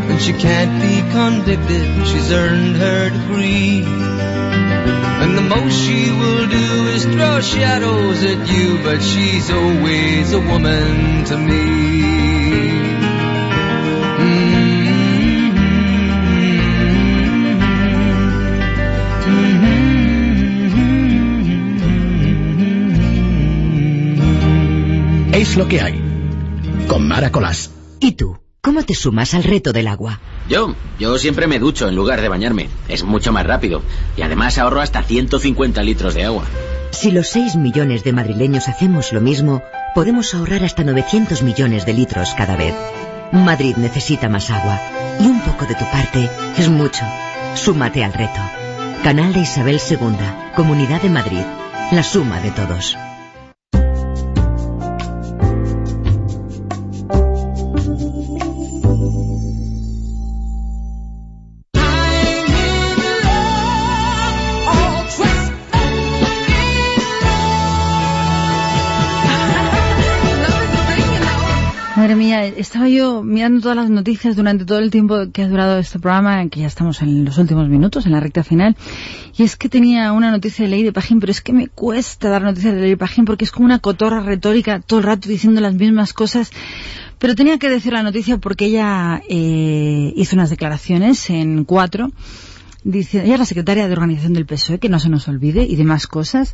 And she can't be convicted, she's earned her degree. And the most she will do is throw shadows at you, but she's always a woman to me. Es lo que hay. Con Mara Colás. ¿Y tú? ¿Cómo te sumas al reto del agua? Yo, yo siempre me ducho en lugar de bañarme. Es mucho más rápido. Y además ahorro hasta 150 litros de agua. Si los 6 millones de madrileños hacemos lo mismo, podemos ahorrar hasta 900 millones de litros cada vez. Madrid necesita más agua. Y un poco de tu parte es mucho. Súmate al reto. Canal de Isabel II, Comunidad de Madrid. La suma de todos. Estaba yo mirando todas las noticias durante todo el tiempo que ha durado este programa, que ya estamos en los últimos minutos, en la recta final, y es que tenía una noticia de Ley de Pajín, pero es que me cuesta dar noticias de Ley de Pajín porque es como una cotorra retórica todo el rato diciendo las mismas cosas. Pero tenía que decir la noticia porque ella eh, hizo unas declaraciones en cuatro dice, ella es la secretaria de organización del PSOE, que no se nos olvide, y demás cosas,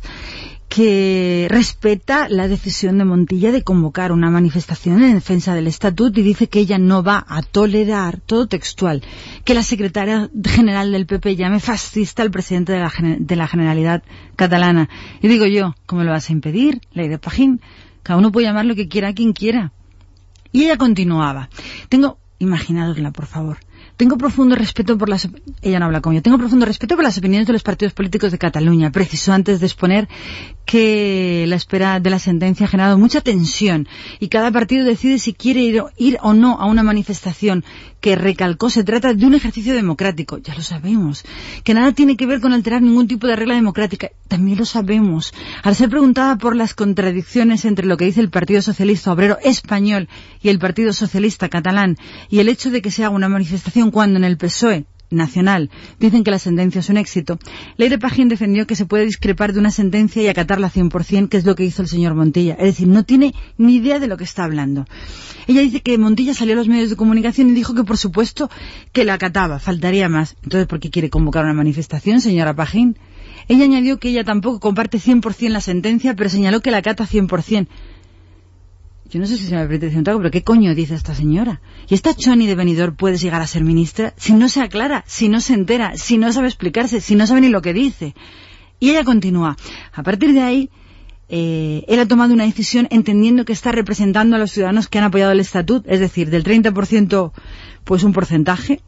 que respeta la decisión de Montilla de convocar una manifestación en defensa del estatuto y dice que ella no va a tolerar, todo textual, que la secretaria general del PP llame fascista al presidente de la, de la Generalidad catalana. Y digo yo, ¿cómo lo vas a impedir? Ley de Pajín. Cada uno puede llamar lo que quiera a quien quiera. Y ella continuaba. Tengo, imaginadosla, por favor. Tengo profundo respeto por las... Ella no habla con yo. Tengo profundo respeto por las opiniones de los partidos políticos de Cataluña. Preciso antes de exponer que la espera de la sentencia ha generado mucha tensión y cada partido decide si quiere ir o no a una manifestación que recalcó se trata de un ejercicio democrático. Ya lo sabemos. Que nada tiene que ver con alterar ningún tipo de regla democrática. También lo sabemos. Al ser preguntada por las contradicciones entre lo que dice el Partido Socialista Obrero Español y el Partido Socialista Catalán y el hecho de que se haga una manifestación cuando en el PSOE nacional dicen que la sentencia es un éxito, Leire Pajín defendió que se puede discrepar de una sentencia y acatarla 100%, que es lo que hizo el señor Montilla. Es decir, no tiene ni idea de lo que está hablando. Ella dice que Montilla salió a los medios de comunicación y dijo que, por supuesto, que la acataba, faltaría más. Entonces, ¿por qué quiere convocar una manifestación, señora Pajín? Ella añadió que ella tampoco comparte 100% la sentencia, pero señaló que la acata 100%. Yo no sé si se me apetece un trago, pero ¿qué coño dice esta señora? ¿Y esta Choni de venidor puede llegar a ser ministra si no se aclara, si no se entera, si no sabe explicarse, si no sabe ni lo que dice? Y ella continúa. A partir de ahí, eh, él ha tomado una decisión entendiendo que está representando a los ciudadanos que han apoyado el estatut, es decir, del 30% pues un porcentaje,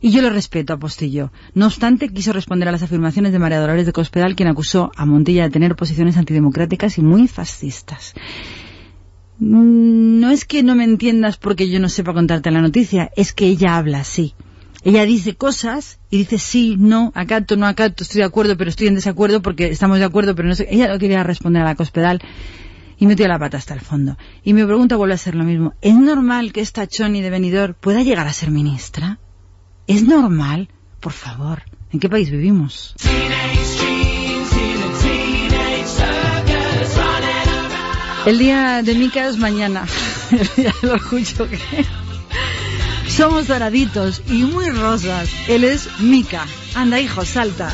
y yo lo respeto, apostillo. No obstante, quiso responder a las afirmaciones de María Dolores de Cospedal, quien acusó a Montilla de tener posiciones antidemocráticas y muy fascistas. No es que no me entiendas porque yo no sepa contarte la noticia, es que ella habla así. Ella dice cosas y dice sí, no, acato, no acato, estoy de acuerdo, pero estoy en desacuerdo porque estamos de acuerdo, pero no sé. Ella no quería responder a la cospedal y metió la pata hasta el fondo. Y mi pregunta vuelve a ser lo mismo. ¿Es normal que esta Choni de Benidorm pueda llegar a ser ministra? ¿Es normal? Por favor, ¿en qué país vivimos? El día de Mica es mañana, [laughs] el día del orgullo gay. Somos doraditos y muy rosas. Él es Mica. Anda, hijo, salta.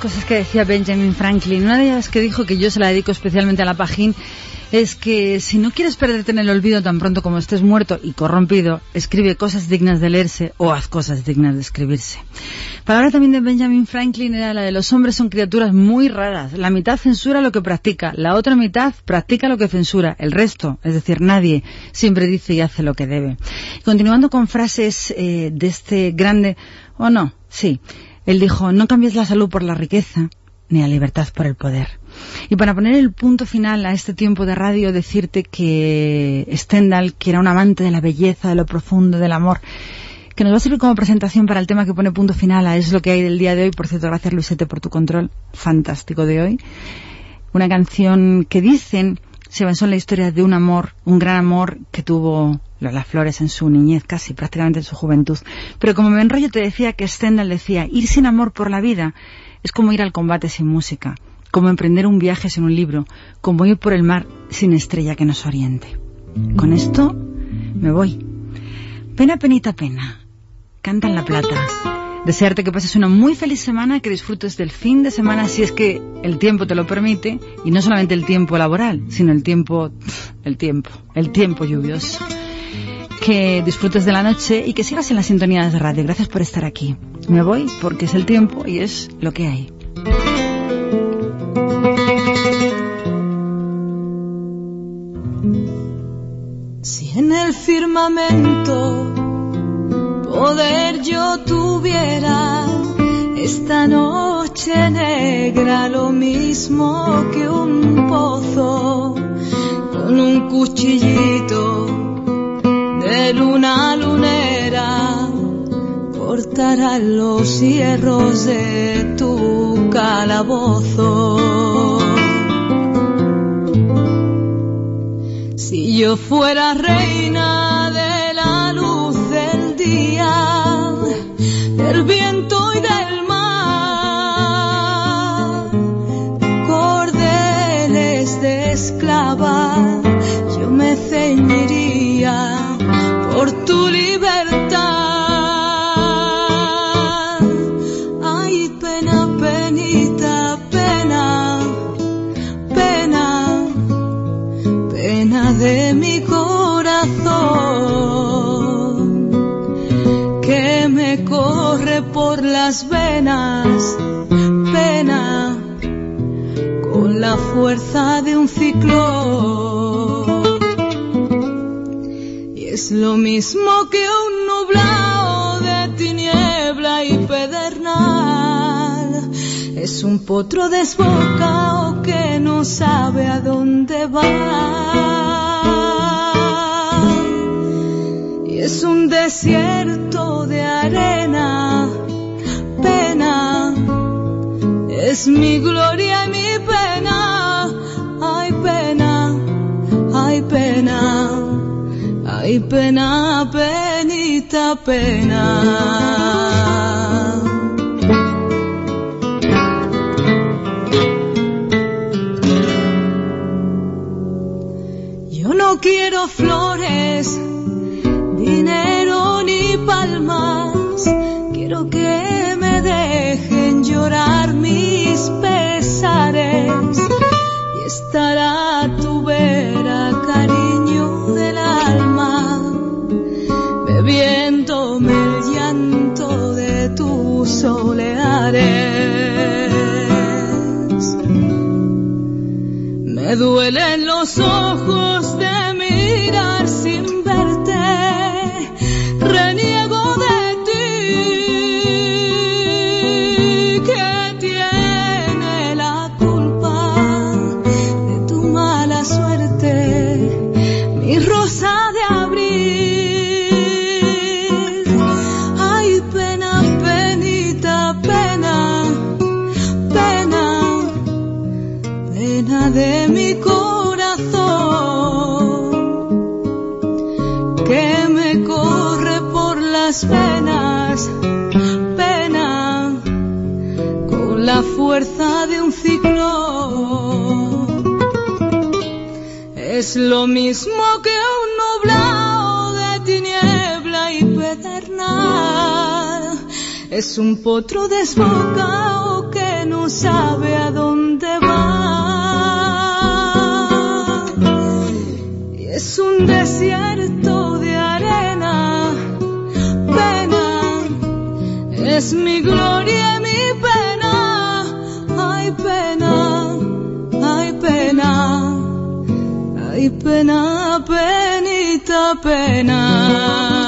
Cosas que decía Benjamin Franklin. Una de ellas que dijo que yo se la dedico especialmente a la página es que si no quieres perderte en el olvido tan pronto como estés muerto y corrompido, escribe cosas dignas de leerse o haz cosas dignas de escribirse. Palabra también de Benjamin Franklin era la de los hombres son criaturas muy raras. La mitad censura lo que practica, la otra mitad practica lo que censura. El resto, es decir, nadie, siempre dice y hace lo que debe. Continuando con frases eh, de este grande, o no, sí, él dijo, no cambies la salud por la riqueza, ni la libertad por el poder. Y para poner el punto final a este tiempo de radio, decirte que Stendhal, que era un amante de la belleza, de lo profundo, del amor, que nos va a servir como presentación para el tema que pone punto final a Es lo que hay del día de hoy. Por cierto, gracias Luisete por tu control fantástico de hoy. Una canción que dicen se basó en la historia de un amor, un gran amor que tuvo Lola Flores en su niñez, casi prácticamente en su juventud. Pero como me enrollo te decía que Stendhal decía, ir sin amor por la vida es como ir al combate sin música, como emprender un viaje sin un libro, como ir por el mar sin estrella que nos oriente. Con esto me voy. Pena, penita, pena. Canta la plata. Desearte que pases una muy feliz semana, que disfrutes del fin de semana si es que el tiempo te lo permite, y no solamente el tiempo laboral, sino el tiempo, el tiempo, el tiempo lluvioso. Que disfrutes de la noche y que sigas en las sintonías de radio. Gracias por estar aquí. Me voy porque es el tiempo y es lo que hay. Si en el firmamento poder yo tuviera esta noche negra lo mismo que un pozo con un cuchillito luna lunera cortará los hierros de tu calabozo. Si yo fuera reina de la luz del día, del viento las venas, pena, con la fuerza de un ciclón. Y es lo mismo que un nublado de tiniebla y pedernal. Es un potro desbocado que no sabe a dónde va. Es un desierto de arena, Es mi gloria y mi pena. Ay, pena, ay, pena. Ay, pena, penita, pena. Yo no quiero flores, dinero tus oleares. Me duelen los ojos mismo que un nublado de tiniebla y pedernal. Es un potro desbocado que no sabe a dónde va. Y es un desierto de arena, pena. Es mi gloria Ay, pena, penita, pena.